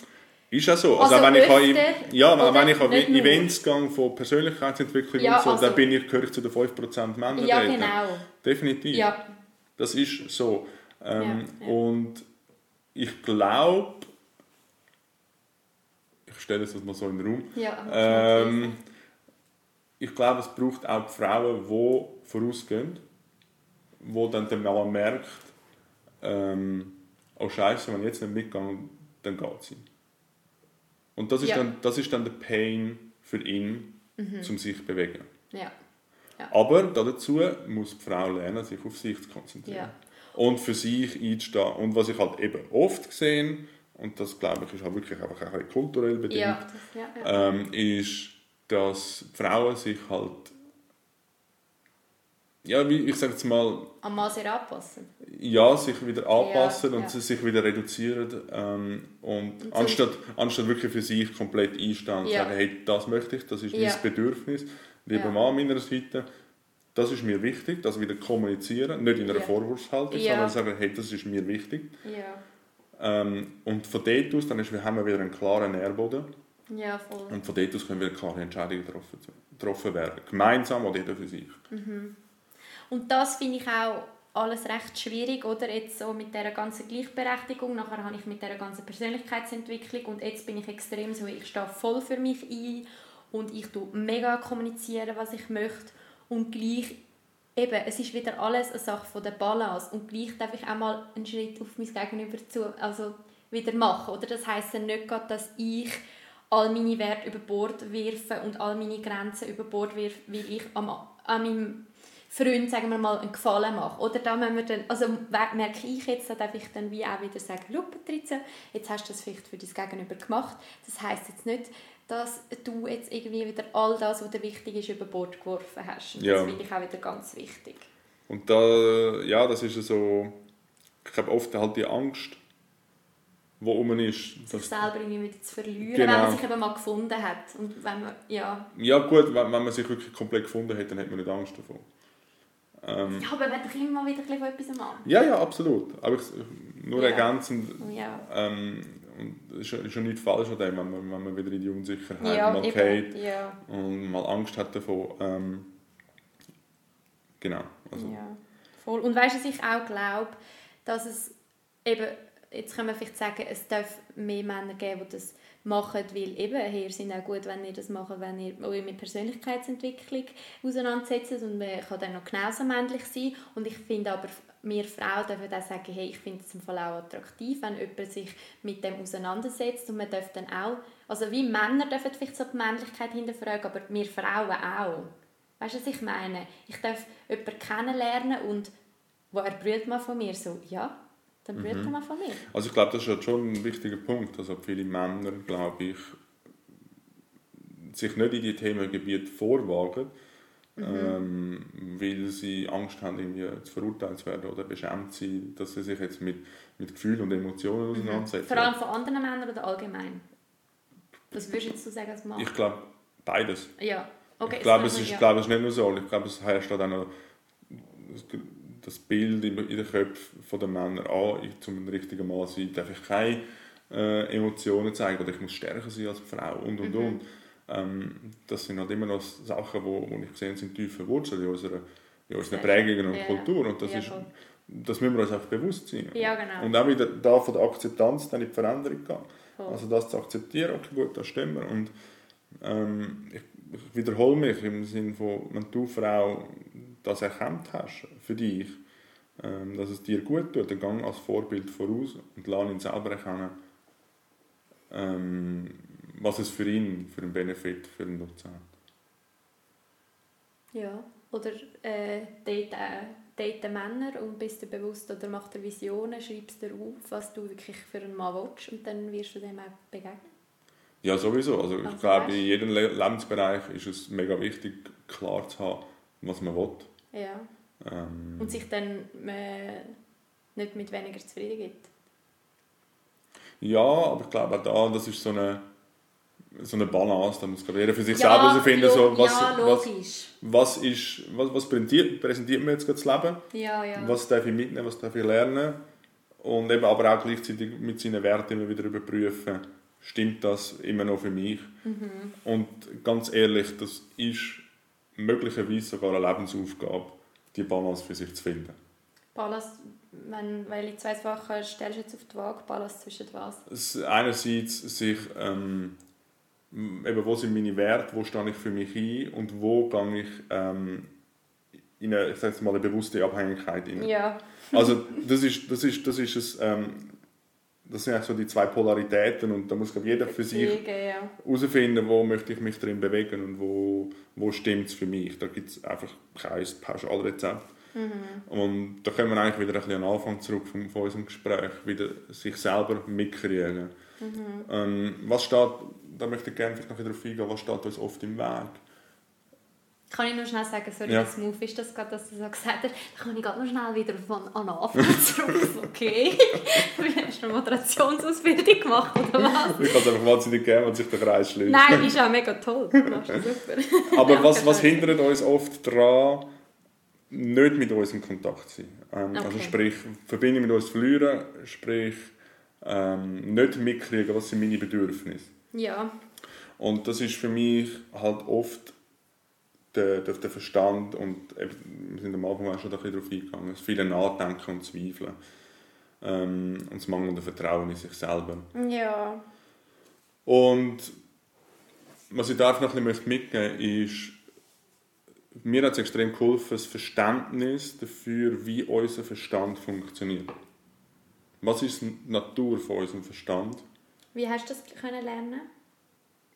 ist auch so. Also, Also wenn ich an, öfter ja, oder wenn ich an? Events gehe von Persönlichkeitsentwicklung Ja, und so, also- dann bin ich, gehöre ich zu den 5% Männern. Ja, dort. genau. Definitiv. Ja, Das ist so. Ähm, Ja, ja. Und ich glaube, ich stelle es jetzt mal so in den Raum, ja. ähm, ich glaube, es braucht auch Frauen, die vorausgehen, wo dann der Mann merkt, ähm, oh Scheiße, wenn ich jetzt nicht mitgehe, dann geht sie. Und das ist, Ja. dann, das ist dann der Pain für ihn, Mhm. zum sich zu bewegen. ja. Aber dazu muss die Frau lernen, sich auf sich zu konzentrieren. Ja. Und für sich einzustehen. Und was ich halt eben oft sehe, und das glaube ich ist halt wirklich einfach ein bisschen kulturell bedingt, Ja, das, ja, ja. ähm, ist, dass Frauen sich halt ja, wie ich sage jetzt mal, Am Maß anpassen. ja, sich wieder anpassen Ja, und ja. sich wieder reduzieren ähm, und, Und anstatt, anstatt wirklich für sich komplett einstehen und Ja. sagen, hey, das möchte ich, das ist mein Bedürfnis, lieber Ja. Mann an meiner Seite, das ist mir wichtig, das wieder kommunizieren, nicht in einer. Vorwurfshaltung, sondern sagen, hey, das ist mir wichtig. Ähm, und von dort aus dann ist, haben wir wieder einen klaren Nährboden Ja, voll. und von dort aus können wieder klare Entscheidungen getroffen, getroffen werden, gemeinsam oder jeder für sich. Und das finde ich auch alles recht schwierig, oder? Jetzt so mit dieser ganzen Gleichberechtigung, nachher habe ich mit dieser ganzen Persönlichkeitsentwicklung und jetzt bin ich extrem so, ich stehe voll für mich ein und ich tue mega kommunizieren, was ich möchte und gleich eben, es ist wieder alles eine Sache von der Balance und gleich darf ich auch mal einen Schritt auf mein Gegenüber zu, also wieder machen, oder? Das heisst ja nicht gerade, dass ich all meine Werte über Bord werfe und all meine Grenzen über Bord werfe, weil ich am, an meinem Freund, sagen wir mal, einen Gefallen mache. Oder da müssen wir dann, also merke ich jetzt, da darf ich dann wie auch wieder sagen, schau Patrizia, jetzt hast du das vielleicht für dein Gegenüber gemacht. Das heisst jetzt nicht, dass du jetzt irgendwie wieder all das, was dir wichtig ist, über Bord geworfen hast. Und Ja. Das finde ich auch wieder ganz wichtig. Und da, ja, das ist so, ich glaube oft halt die Angst, die rum ist. Sich selber irgendwie wieder zu verlieren, Genau. wenn man sich eben mal gefunden hat. Und wenn man, ja. ja gut, wenn, wenn man sich wirklich komplett gefunden hat, dann hat man nicht Angst davon. Ähm, ja, aber man doch immer mal wieder ein bisschen von etwas an. ja, ja, absolut. Aber ich, nur Ja. ergänzend, Ja. ähm, und es ist, schon- nicht falsch an dem, wenn man, wenn man wieder in die Unsicherheit Ja, mal geht Ja. und mal Angst hat davon. Ähm, genau. Also, Ja, voll. Und weißt du, was ich auch glaube, dass es eben, jetzt können wir vielleicht sagen, es darf mehr Männer geben, die das machen, weil eben, hey, ihr seid auch gut, wenn ihr das macht, wenn ihr euch mit Persönlichkeitsentwicklung auseinandersetzt und man kann dann noch genauso männlich sein. Und ich finde aber, wir Frauen dürfen auch sagen, hey, ich finde es im Fall auch attraktiv, wenn jemand sich mit dem auseinandersetzt und man darf dann auch, also wie Männer dürfen vielleicht so die Männlichkeit hinterfragen, aber wir Frauen auch. Weißt du, was ich meine? Ich darf jemanden kennenlernen und wo er brüllt mal von mir so, ja, dann brüllt er mal von mir. Also ich glaube, das ist halt schon ein wichtiger Punkt. Also viele Männer, glaube ich, sich nicht in die Themengebiete vorwagen, ähm, weil sie Angst haben, irgendwie zu verurteilt zu werden oder beschämt sind, dass sie sich jetzt mit, mit Gefühlen und Emotionen auseinandersetzen. Vor allem von anderen Männern oder allgemein? Was würdest du jetzt so sagen als Mann? Ich glaube, beides. ja, okay. ich glaube, es ist, man- ja. glaube, es ist nicht nur so. Ich glaube, es herrscht auch noch das Bild in den Köpfen der Männer an, ich, zum richtigen Mann zu sein, darf ich keine äh, Emotionen zeigen oder ich muss stärker sein als Frau und und Mhm. und. Ähm, das sind halt immer noch Sachen, wo, wo ich sehe, sind tiefe Wurzeln in unserer, in unseren Sehr Prägungen und Ja. Kultur und das, Ja, ist, das müssen wir uns einfach bewusst sein. Ja, genau. Und auch wieder da von der Akzeptanz dann in die Veränderung gehen. Voll. Also das zu akzeptieren, okay gut, das stimmt wir. Und ähm, ich, ich wiederhole mich im Sinne von, wenn du Frau das erkannt hast für dich, ähm, dass es dir gut tut, dann gang als Vorbild voraus und lass ihn selber erkennen, ähm, was es für ihn, für einen Benefit, für einen Nutzen hat. Ja, oder äh, date, äh, date Männer und bist dir bewusst oder mach dir Visionen, schreibst dir auf, was du wirklich für einen Mann willst und dann wirst du dem auch begegnen. Ja, sowieso. Also ich Also glaube, weißt- in jedem Le Lebensbereich ist es mega wichtig, klar zu haben, was man will. Ja. Ähm, Und sich dann äh, nicht mit weniger zufrieden gibt. Ja, aber ich glaube auch da, das ist so eine, so eine Balance, da muss ich jeder für sich Ja, selber herausfinden, so, was, ja, was, was, ist, was, was präsentiert, präsentiert mir jetzt gerade das Leben, Ja, ja. was darf ich mitnehmen, was darf ich lernen und eben aber auch gleichzeitig mit seinen Werten immer wieder überprüfen, stimmt das immer noch für mich Mhm. und ganz ehrlich, das ist möglicherweise sogar eine Lebensaufgabe, die Balance für sich zu finden. Ballast, wenn, welche zwei Sachen stellst du jetzt auf die Waage? Ballast zwischen was? Einerseits sich ähm, eben, wo sind meine Werte, wo stehe ich für mich ein und wo gehe ich ähm, in eine, ich sage mal, eine bewusste Abhängigkeit rein. Ja. Also das ist, das ist, das ist es, ähm, das sind eigentlich so die zwei Polaritäten und da muss glaub, jeder für sich Beziehungen, ja. herausfinden, wo möchte ich mich drin bewegen und wo, wo stimmt es für mich. Da gibt es einfach kein Pauschalrezept. Und da kommen wir eigentlich wieder ein bisschen an den Anfang zurück von, von unserem Gespräch, wieder sich selber mitkriegen. Ähm, was steht, da möchte ich gerne vielleicht noch wieder darauf eingehen, was steht uns oft im Weg? Kann ich nur schnell sagen, sorry, Ja. das Move ist das gerade, dass du so gesagt hast, dann kann ich gerade noch schnell wieder von an Anfang zurück. Okay. Hast du eine Moderationsausbildung gemacht oder was? Ich kann es einfach wahnsinnig gerne, wenn sich der Kreis schließt. Nein, ist auch mega toll. Du machst das super. Aber was, was hindert uns oft daran, nicht mit uns in Kontakt zu sein? Ähm, Also Okay. sprich, Verbindung mit uns verlieren, sprich, ähm, nicht mitkriegen, was sind meine Bedürfnisse. Ja, Und das ist für mich halt oft der, der, der Verstand und eben, wir sind am Anfang auch schon ein bisschen darauf eingegangen, das viele Nachdenken und Zweifeln ähm, und das mangelnde Vertrauen in sich selber. ja, Und was ich da noch ein bisschen mitgeben möchte, ist, mir hat es extrem geholfen, das Verständnis dafür, wie unser Verstand funktioniert. Was ist die Natur von unserem Verstand? Wie hast du das können lernen?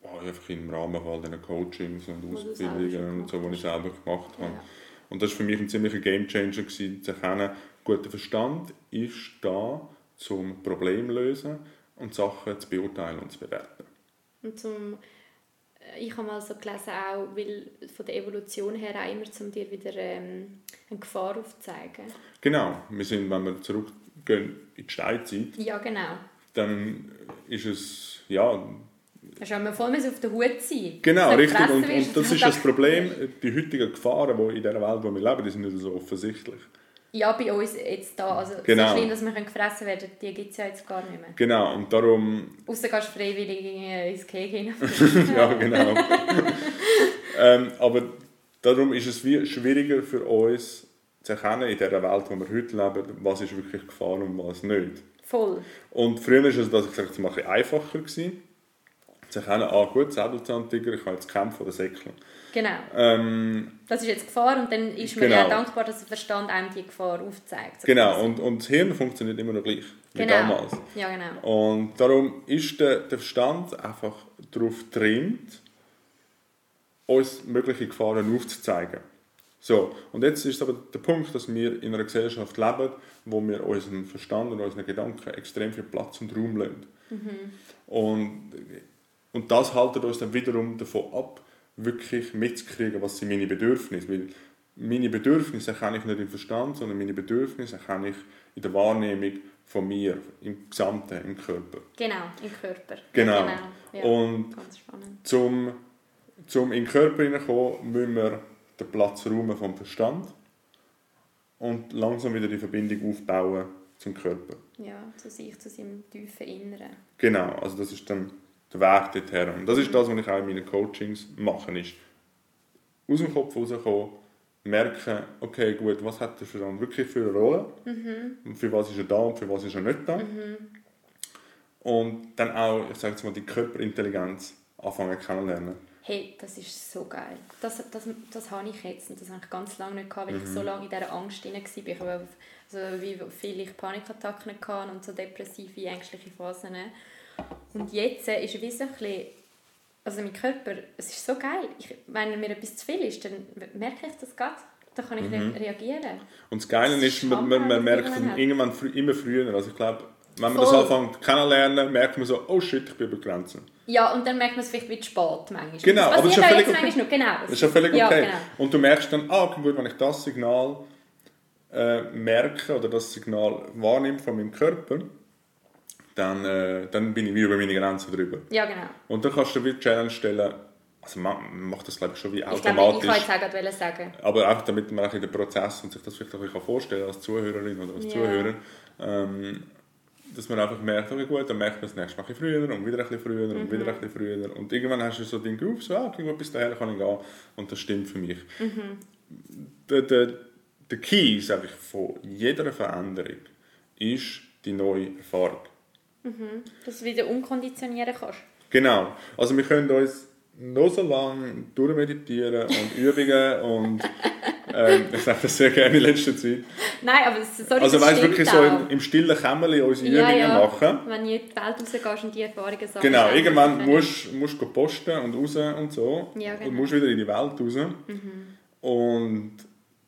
Ja, einfach im Rahmen von all diesen Coachings und Wo Ausbildungen und so, die ich selber gemacht habe. Ja. Und das war für mich ein ziemlicher Gamechanger, gewesen, zu erkennen, gut, der Verstand ist da, zum Problem zu lösen und Sachen zu beurteilen und zu bewerten. Und zum, äh, ich habe mal so gelesen, auch, weil von der Evolution her auch immer, um dir wieder ähm, eine Gefahr aufzuzeigen. Genau, wir sind, wenn wir zurückgehen in die Steinzeit, Ja, genau. dann ist es, ja, Du immer voll auf der Hut sein. genau, richtig. Und, und das ist das Problem, die heutigen Gefahren, die in der Welt, in der wir leben, die sind nicht so offensichtlich. Ja, bei uns jetzt da. Also Genau. so schlimm, dass wir gefressen werden, die gibt es ja jetzt gar nicht mehr. Genau, und darum Außer gehst du freiwillig in- ins Keg hinein. ja, genau. ähm, aber darum ist es wie schwieriger für uns zu erkennen, in dieser Welt, in der wir heute leben, was ist wirklich Gefahr und was nicht. Voll. Und früher war es, dass ich gesagt habe, es war ein bisschen einfacher. Gewesen, zu erkennen, ah gut, Säbelzahntiger, ich kann jetzt kämpfen oder säckeln. Genau. Ähm, Das ist jetzt Gefahr und dann ist man Genau. ja dankbar, dass der Verstand einem die Gefahr aufzeigt. So genau, quasi. und, und das Hirn funktioniert immer noch gleich wie genau. damals. Ja, genau. Und darum ist der, der Verstand einfach darauf getrimmt, uns mögliche Gefahren aufzuzeigen. So, und jetzt ist aber der Punkt, dass wir in einer Gesellschaft leben, wo wir unseren Verstand und unseren Gedanken extrem viel Platz und Raum lassen. Und, und das haltet uns dann wiederum davon ab, wirklich mitzukriegen, was sind meine Bedürfnisse. Weil meine Bedürfnisse erkenne ich nicht im Verstand, sondern meine Bedürfnisse erkenne ich in der Wahrnehmung von mir, im Gesamten, im Körper. Genau, im Körper. Genau. genau. Ja, Und ganz spannend. zum, zum in den Körper hineinkommen, müssen wir den Platz räumen vom Verstand und langsam wieder die Verbindung aufbauen zum Körper. Ja, zu sich, zu seinem tiefen Inneren. Genau, also das ist dann der Weg dorthin. Und das ist das, was ich auch in meinen Coachings mache, ist aus dem Kopf rauskommen, merken, okay, gut, was hat der Verstand wirklich für eine Rolle? Und für was ist er da und für was ist er nicht da? Und dann auch, ich sage jetzt mal, die Körperintelligenz anfangen kennenlernen. Hey, das ist so geil. Das, das, das habe ich jetzt und das habe ich ganz lange nicht gehabt, weil Mhm. ich so lange in dieser Angst drin war. Ich habe also wie viele ich Panikattacken hatte und so depressive, ängstliche Phasen. Und jetzt äh, ist es wie so ein bisschen, also mein Körper, es ist so geil. Ich, wenn mir etwas zu viel ist, dann merke ich das gerade. Dann kann ich Mhm. re- reagieren. Und das Geile Das ist, ist man, man, man merkt es irgendwann frü immer früher. Also ich glaube, wenn man das Voll. anfängt kennenlernen, merkt man so, oh shit, ich bin über die Grenze. Ja, und dann merkt man es vielleicht wie spät manchmal. Genau, das aber das ist ja völlig okay. noch. Genau. Das ist ja völlig okay. Ja, genau. Und du merkst dann, ah, gut, wenn ich das Signal äh, merke oder das Signal wahrnehme von meinem Körper, dann, äh, dann bin ich wie über meine Grenze drüber. Ja, genau. Und dann kannst du dir wie die Challenge stellen, also man macht das glaube ich schon wie Ich glaube, ich automatisch. wollte jetzt auch gerade sagen. Aber einfach damit man auch in den Prozess und sich das vielleicht auch vorstellen kann als Zuhörerin oder als Ja. Zuhörer, ähm, dass man einfach merkt, okay gut, dann merkt man das nächste Mal ein bisschen früher und wieder ein bisschen früher und wieder ein bisschen früher und irgendwann hast du so den Groove, so, ah, okay, gut, bis dahin kann ich gehen und das stimmt für mich. Der, der, der Key, sage ich, von jeder Veränderung ist die neue Erfahrung. Dass du wieder umkonditionieren kannst. Genau. Also wir können uns noch so lange durchmeditieren und Übungen und ähm, ich sage das sehr gerne in letzter Zeit. Nein, aber es, sorry, Also weißt wirklich so auch. im, stillen Kämmerlein unsere ja, Übungen ja. machen. Wenn du in die Welt rausgehst und die Erfahrungen sammelst. Genau, irgendwann musst musst du posten und raus und so. Ja, genau. Und musst wieder in die Welt raus. Und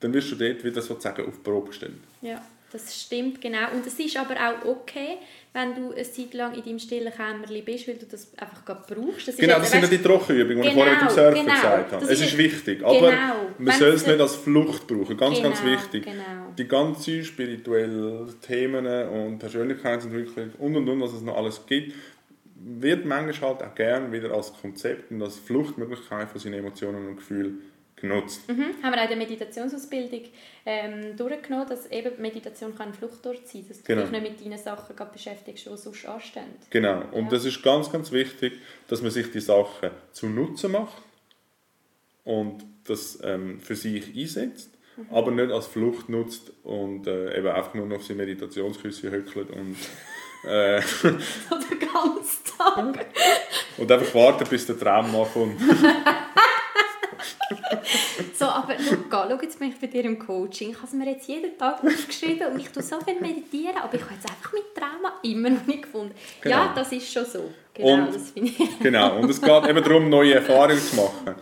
dann wirst du dort wieder sozusagen auf die Probe gestellt. ich- Ja. Das stimmt, genau. Und es ist aber auch okay, wenn du eine Zeit lang in deinem stillen Kämmerchen bist, weil du das einfach gerade brauchst. Das genau, das sind ja die Trockenübungen, die genau, ich vorher mit dem Surfen genau, gesagt habe. Es ist wichtig, genau, aber man soll es nicht als Flucht brauchen. Ganz, genau, ganz wichtig. Genau. Die ganzen spirituellen Themen und Persönlichkeitsentwicklung und und und, was es noch alles gibt, wird manchmal halt auch gerne wieder als Konzept und als Fluchtmöglichkeit von seinen Emotionen und Gefühlen genutzt. Mhm. Haben wir auch in der Meditationsausbildung ähm, durchgenommen, dass eben Meditation kann ein Fluchtort sein dass genau. du dich nicht mit deinen Sachen beschäftigst, die sonst anstehen. Genau, und ja. das ist ganz, ganz wichtig, dass man sich die Sachen zu Nutzen macht und das ähm, für sich einsetzt, mhm. aber nicht als Flucht nutzt und äh, eben einfach nur noch auf seine Meditationsküsse hückelt und äh, so den ganzen Tag. und einfach warten, bis der Traum mal kommt. so, aber schau, schau, jetzt bin ich bei dir im Coaching. Ich habe es mir jetzt jeden Tag aufgeschrieben und ich tue so viel meditieren, aber ich habe jetzt einfach mit Trauma immer noch nicht gefunden. Genau. Ja, das ist schon so. Genau, und, das finde ich. genau, und es geht eben darum, neue Erfahrungen zu machen.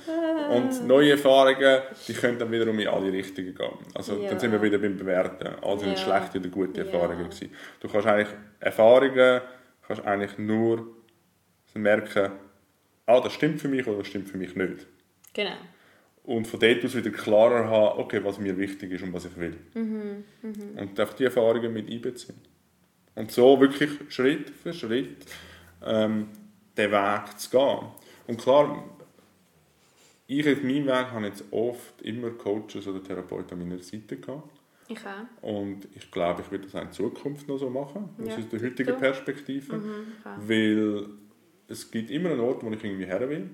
Und neue Erfahrungen, die können dann wiederum in alle Richtungen gehen. Also ja. dann sind wir wieder beim Bewerten. Also ja. schlechte oder gute Erfahrungen gewesen. Du kannst eigentlich Erfahrungen, kannst eigentlich nur merken, ah, das stimmt für mich oder das stimmt für mich nicht. Genau und von dort aus wieder klarer haben, okay, was mir wichtig ist und was ich will. Mhm, mh. Und einfach die Erfahrungen mit einbeziehen. Und so wirklich Schritt für Schritt ähm, den Weg zu gehen. Und klar, ich auf meinem Weg habe jetzt oft immer Coaches oder Therapeuten an meiner Seite gehabt. Ich auch. Und ich glaube, ich werde das auch in Zukunft noch so machen, aus ja, der heutigen Perspektive. Mhm, weil es gibt immer einen Ort, wo ich irgendwie her will.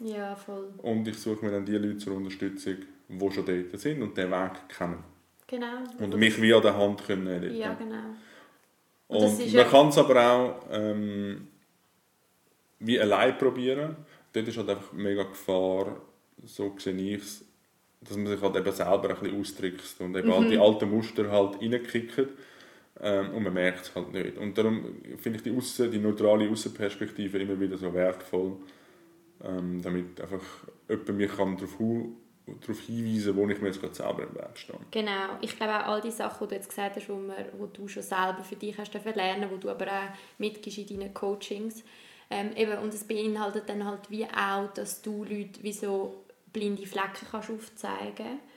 Ja, voll. Und ich suche mir dann die Leute zur Unterstützung, die schon dort sind und den Weg kennen. Genau. Und mich wie an der Hand können dort. Ja, genau. Und, und man kann es aber auch ähm, wie allein probieren. Dort ist halt einfach mega Gefahr, so sehe ich es, dass man sich halt eben selber ein bisschen austrickst und eben mhm. halt die alten Muster halt reinkickt ähm, und man merkt es halt nicht. Und darum finde ich die, Aussen, die neutrale Außenperspektive immer wieder so wertvoll ähm, damit einfach jemand mich kann darauf, darauf hinweisen wo ich mir jetzt gerade selber im Weg stehe. Genau, ich glaube auch all die Sachen, die du jetzt gesagt hast, wo du schon selber für dich hast lernen wo du aber auch mitgibst in deinen Coachings. Ähm, eben, und es beinhaltet dann halt wie auch, dass du Leute wie so blinde Flecken kannst aufzeigen kannst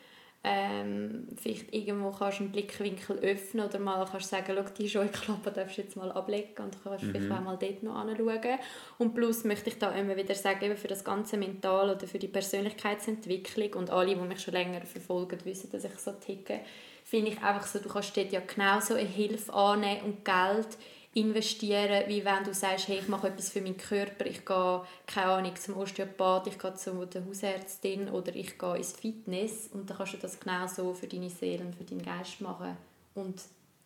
ähm, vielleicht irgendwo kannst du einen Blickwinkel öffnen oder mal kannst sagen, schau, die Scheuklappe darfst du jetzt mal ablegen und kannst mhm. vielleicht auch mal dort noch anschauen. Und plus möchte ich da immer wieder sagen, eben für das ganze Mental oder für die Persönlichkeitsentwicklung und alle, die mich schon länger verfolgen, wissen, dass ich so ticke, finde ich einfach so, du kannst dort ja genauso eine Hilfe annehmen und Geld investieren, wie wenn du sagst, hey, ich mache etwas für meinen Körper, ich gehe, keine Ahnung, zum Osteopath, ich gehe zu der Hausärztin oder ich gehe ins Fitness und dann kannst du das genau so für deine Seele und für deinen Geist machen. Und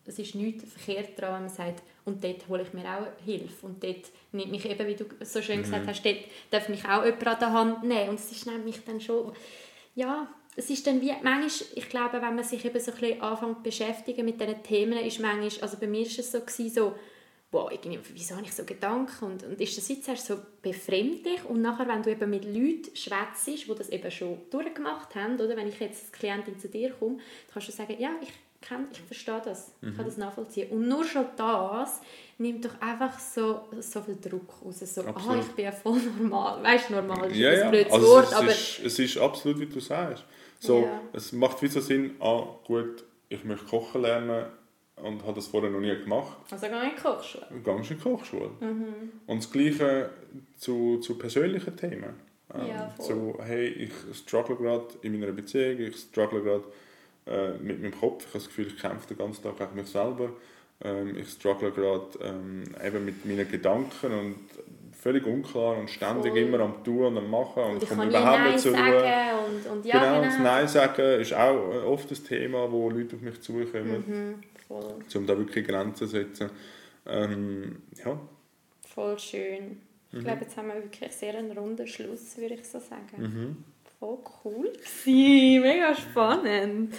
es ist nichts verkehrt daran, wenn man sagt, und dort hole ich mir auch Hilfe. Und dort nimmt mich eben, wie du so schön gesagt mhm. hast, dort darf mich auch jemand an der Hand nehmen. Und es ist nämlich dann schon, ja, es ist dann wie, manchmal, ich glaube, wenn man sich eben so ein bisschen anfängt beschäftigen mit diesen Themen, ist manchmal, also bei mir ist es so gewesen, so, boah, irgendwie, wieso habe ich so Gedanken? Und, und ist das jetzt erst so befremdlich? Und nachher, wenn du eben mit Leuten schwätzt, die das eben schon durchgemacht haben, oder wenn ich jetzt als Klientin zu dir komme, kannst du sagen, ja, ich kann, ich verstehe das, ich kann mhm. das nachvollziehen. Und nur schon das nimmt doch einfach so, so viel Druck raus. So, ah, ich bin ja voll normal. Weißt du, normal ist ja, ein blödes also Wort, es aber... Ist, es ist absolut, wie du sagst. So, ja. Es macht wie so Sinn, ah, gut, ich möchte kochen lernen, und habe das vorher noch nie gemacht. Also gar nicht Kochschule? Ganz in Kochschule. Mhm. Und das Gleiche zu, zu persönlichen Themen. Ähm, ja, so, hey, ich struggle gerade in meiner Beziehung, ich struggle gerade äh, mit meinem Kopf, ich habe das Gefühl, ich kämpfe den ganzen Tag gegen mich selber. Ähm, ich struggle gerade ähm, eben mit meinen Gedanken und völlig unklar und ständig Voll. immer am Tun und am Machen und, und komme überhaupt nicht zur Ruhe. Und, und ja, genau, genau, das Nein sagen ist auch oft ein Thema, wo Leute auf mich zukommen. Mhm. Voll. Um da wirklich Grenzen zu setzen. Ähm, ja. Voll schön. Ich mhm. glaube, jetzt haben wir wirklich sehr einen runden Schluss, würde ich so sagen. Mhm. Voll cool gewesen. Mega spannend.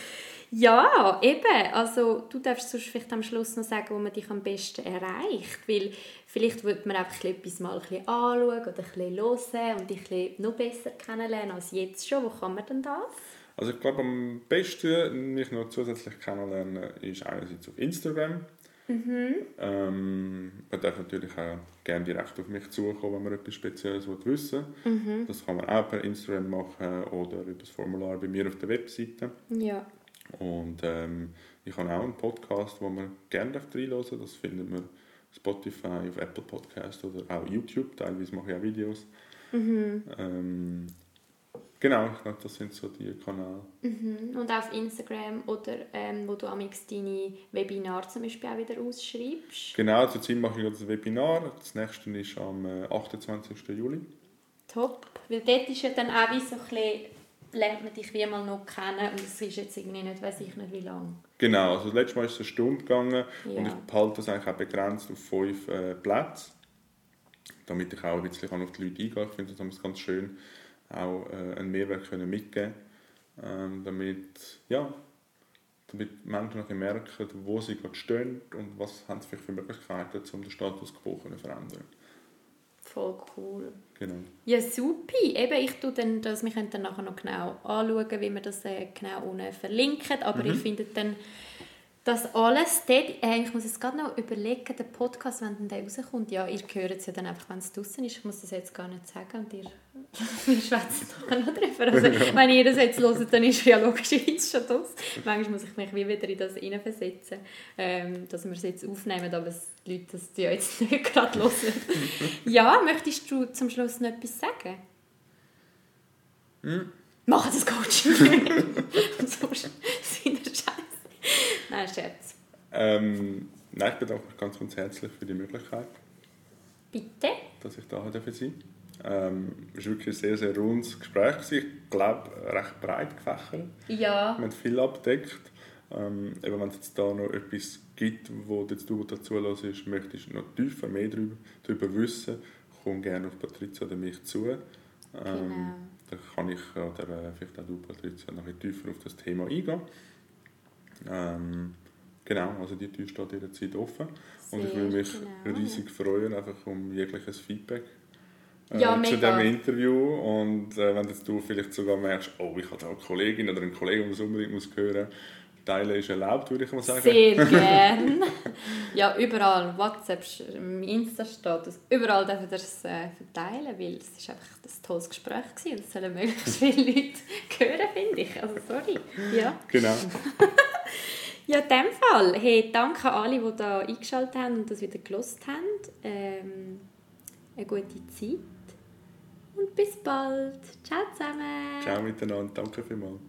Ja, eben. Also, du darfst sonst vielleicht am Schluss noch sagen, wo man dich am besten erreicht. Weil vielleicht wird man einfach etwas mal ein bisschen anschauen oder ein bisschen hören und dich noch besser kennenlernen als jetzt schon. Wo kann man denn das? Also ich glaube, am besten mich noch zusätzlich kennenlernen ist einerseits auf Instagram. Mhm. Ähm, man darf natürlich auch gerne direkt auf mich zukommen, wenn man etwas Spezielles wissen will. Mhm. Das kann man auch per Instagram machen oder über das Formular bei mir auf der Webseite. Ja. Und ähm, ich habe auch einen Podcast, wo man gerne reinhören darf. Das findet man Spotify, auf Apple Podcast oder auch YouTube. Teilweise mache ich auch Videos. Mhm. Ähm, genau, ich glaube, das sind so die Kanäle. Mhm. Und auf Instagram oder ähm, wo du amix deine Webinare zum Beispiel auch wieder ausschreibst? Genau, zurzeit mache ich das Webinar. Das nächste ist am 28. Äh, Juli. Top, weil dort ist ja dann auch wie so ein bisschen lernt man dich wie mal noch kennen und es ist jetzt irgendwie nicht, weiß ich nicht wie lange. Genau, also das letzte Mal ist es eine Stunde gegangen ja. und ich behalte das eigentlich auch begrenzt auf fünf äh, Plätze, damit ich auch ein bisschen auf die Leute eingehen kann. Ich finde es ganz schön, auch äh, einen Mehrwert können mitgeben ähm, damit, ja, damit Menschen noch merken, wo sie gerade stehen und was haben sie für Möglichkeiten, um den Status quo zu verändern. Voll cool. Genau. Ja, super. Eben, ich tue dann das, wir können dann nachher noch genau anschauen, wie wir das äh, genau unten verlinken, aber mhm. ich finde dann das alles dort, äh, ich muss jetzt gerade noch überlegen, der Podcast, wenn der rauskommt, ja, ihr hört es ja dann einfach, wenn es draußen ist, ich muss das jetzt gar nicht sagen und ihr, wir schwätzen nachher noch drüber. Also, ja. wenn ihr das jetzt hört, dann ist ja logischerweise schon das. Manchmal muss ich mich wie wieder in das hineinversetzen, ähm, dass wir es jetzt aufnehmen, aber die Leute das ja jetzt nicht gerade hören. ja, möchtest du zum Schluss noch etwas sagen? Hm? Machen das Coaching. und so sind Nein, Scherz. Ähm, nein, ich bedanke mich ganz, ganz herzlich für die Möglichkeit. Bitte? Dass ich da sein durfte. Ähm, es war wirklich ein sehr, sehr rundes Gespräch. Ich glaube, recht breit gefächert. Ja. Wir haben viel abdeckt. Ähm, eben wenn es jetzt da noch etwas gibt, wo jetzt du dazu hörst, möchtest du noch tiefer mehr darüber, darüber wissen, komm gerne auf Patricia oder mich zu. Ähm, genau. Dann kann ich oder äh, vielleicht auch du, Patricia, noch ein tiefer auf das Thema eingehen. Ähm, genau, also die Tür steht jederzeit offen. Sehr und ich würde mich genau. riesig freuen, einfach um jegliches Feedback äh, ja, zu diesem Interview. Und äh, wenn jetzt du vielleicht sogar merkst, oh, ich habe da eine Kollegin oder einen Kollegen, der das unbedingt muss hören muss, Teilen ist erlaubt, würde ich mal sagen. Sehr gerne. ja, überall, WhatsApp, Insta-Status, überall dürfen wir das äh, verteilen, weil es war einfach ein tolles Gespräch gewesen und es sollen möglichst viele Leute hören, finde ich. Also sorry. Ja. Genau. ja, in dem Fall, hey, danke an alle, die da eingeschaltet haben und das wieder gelost haben. Ähm, eine gute Zeit und bis bald. Ciao zusammen. Ciao miteinander, danke vielmals.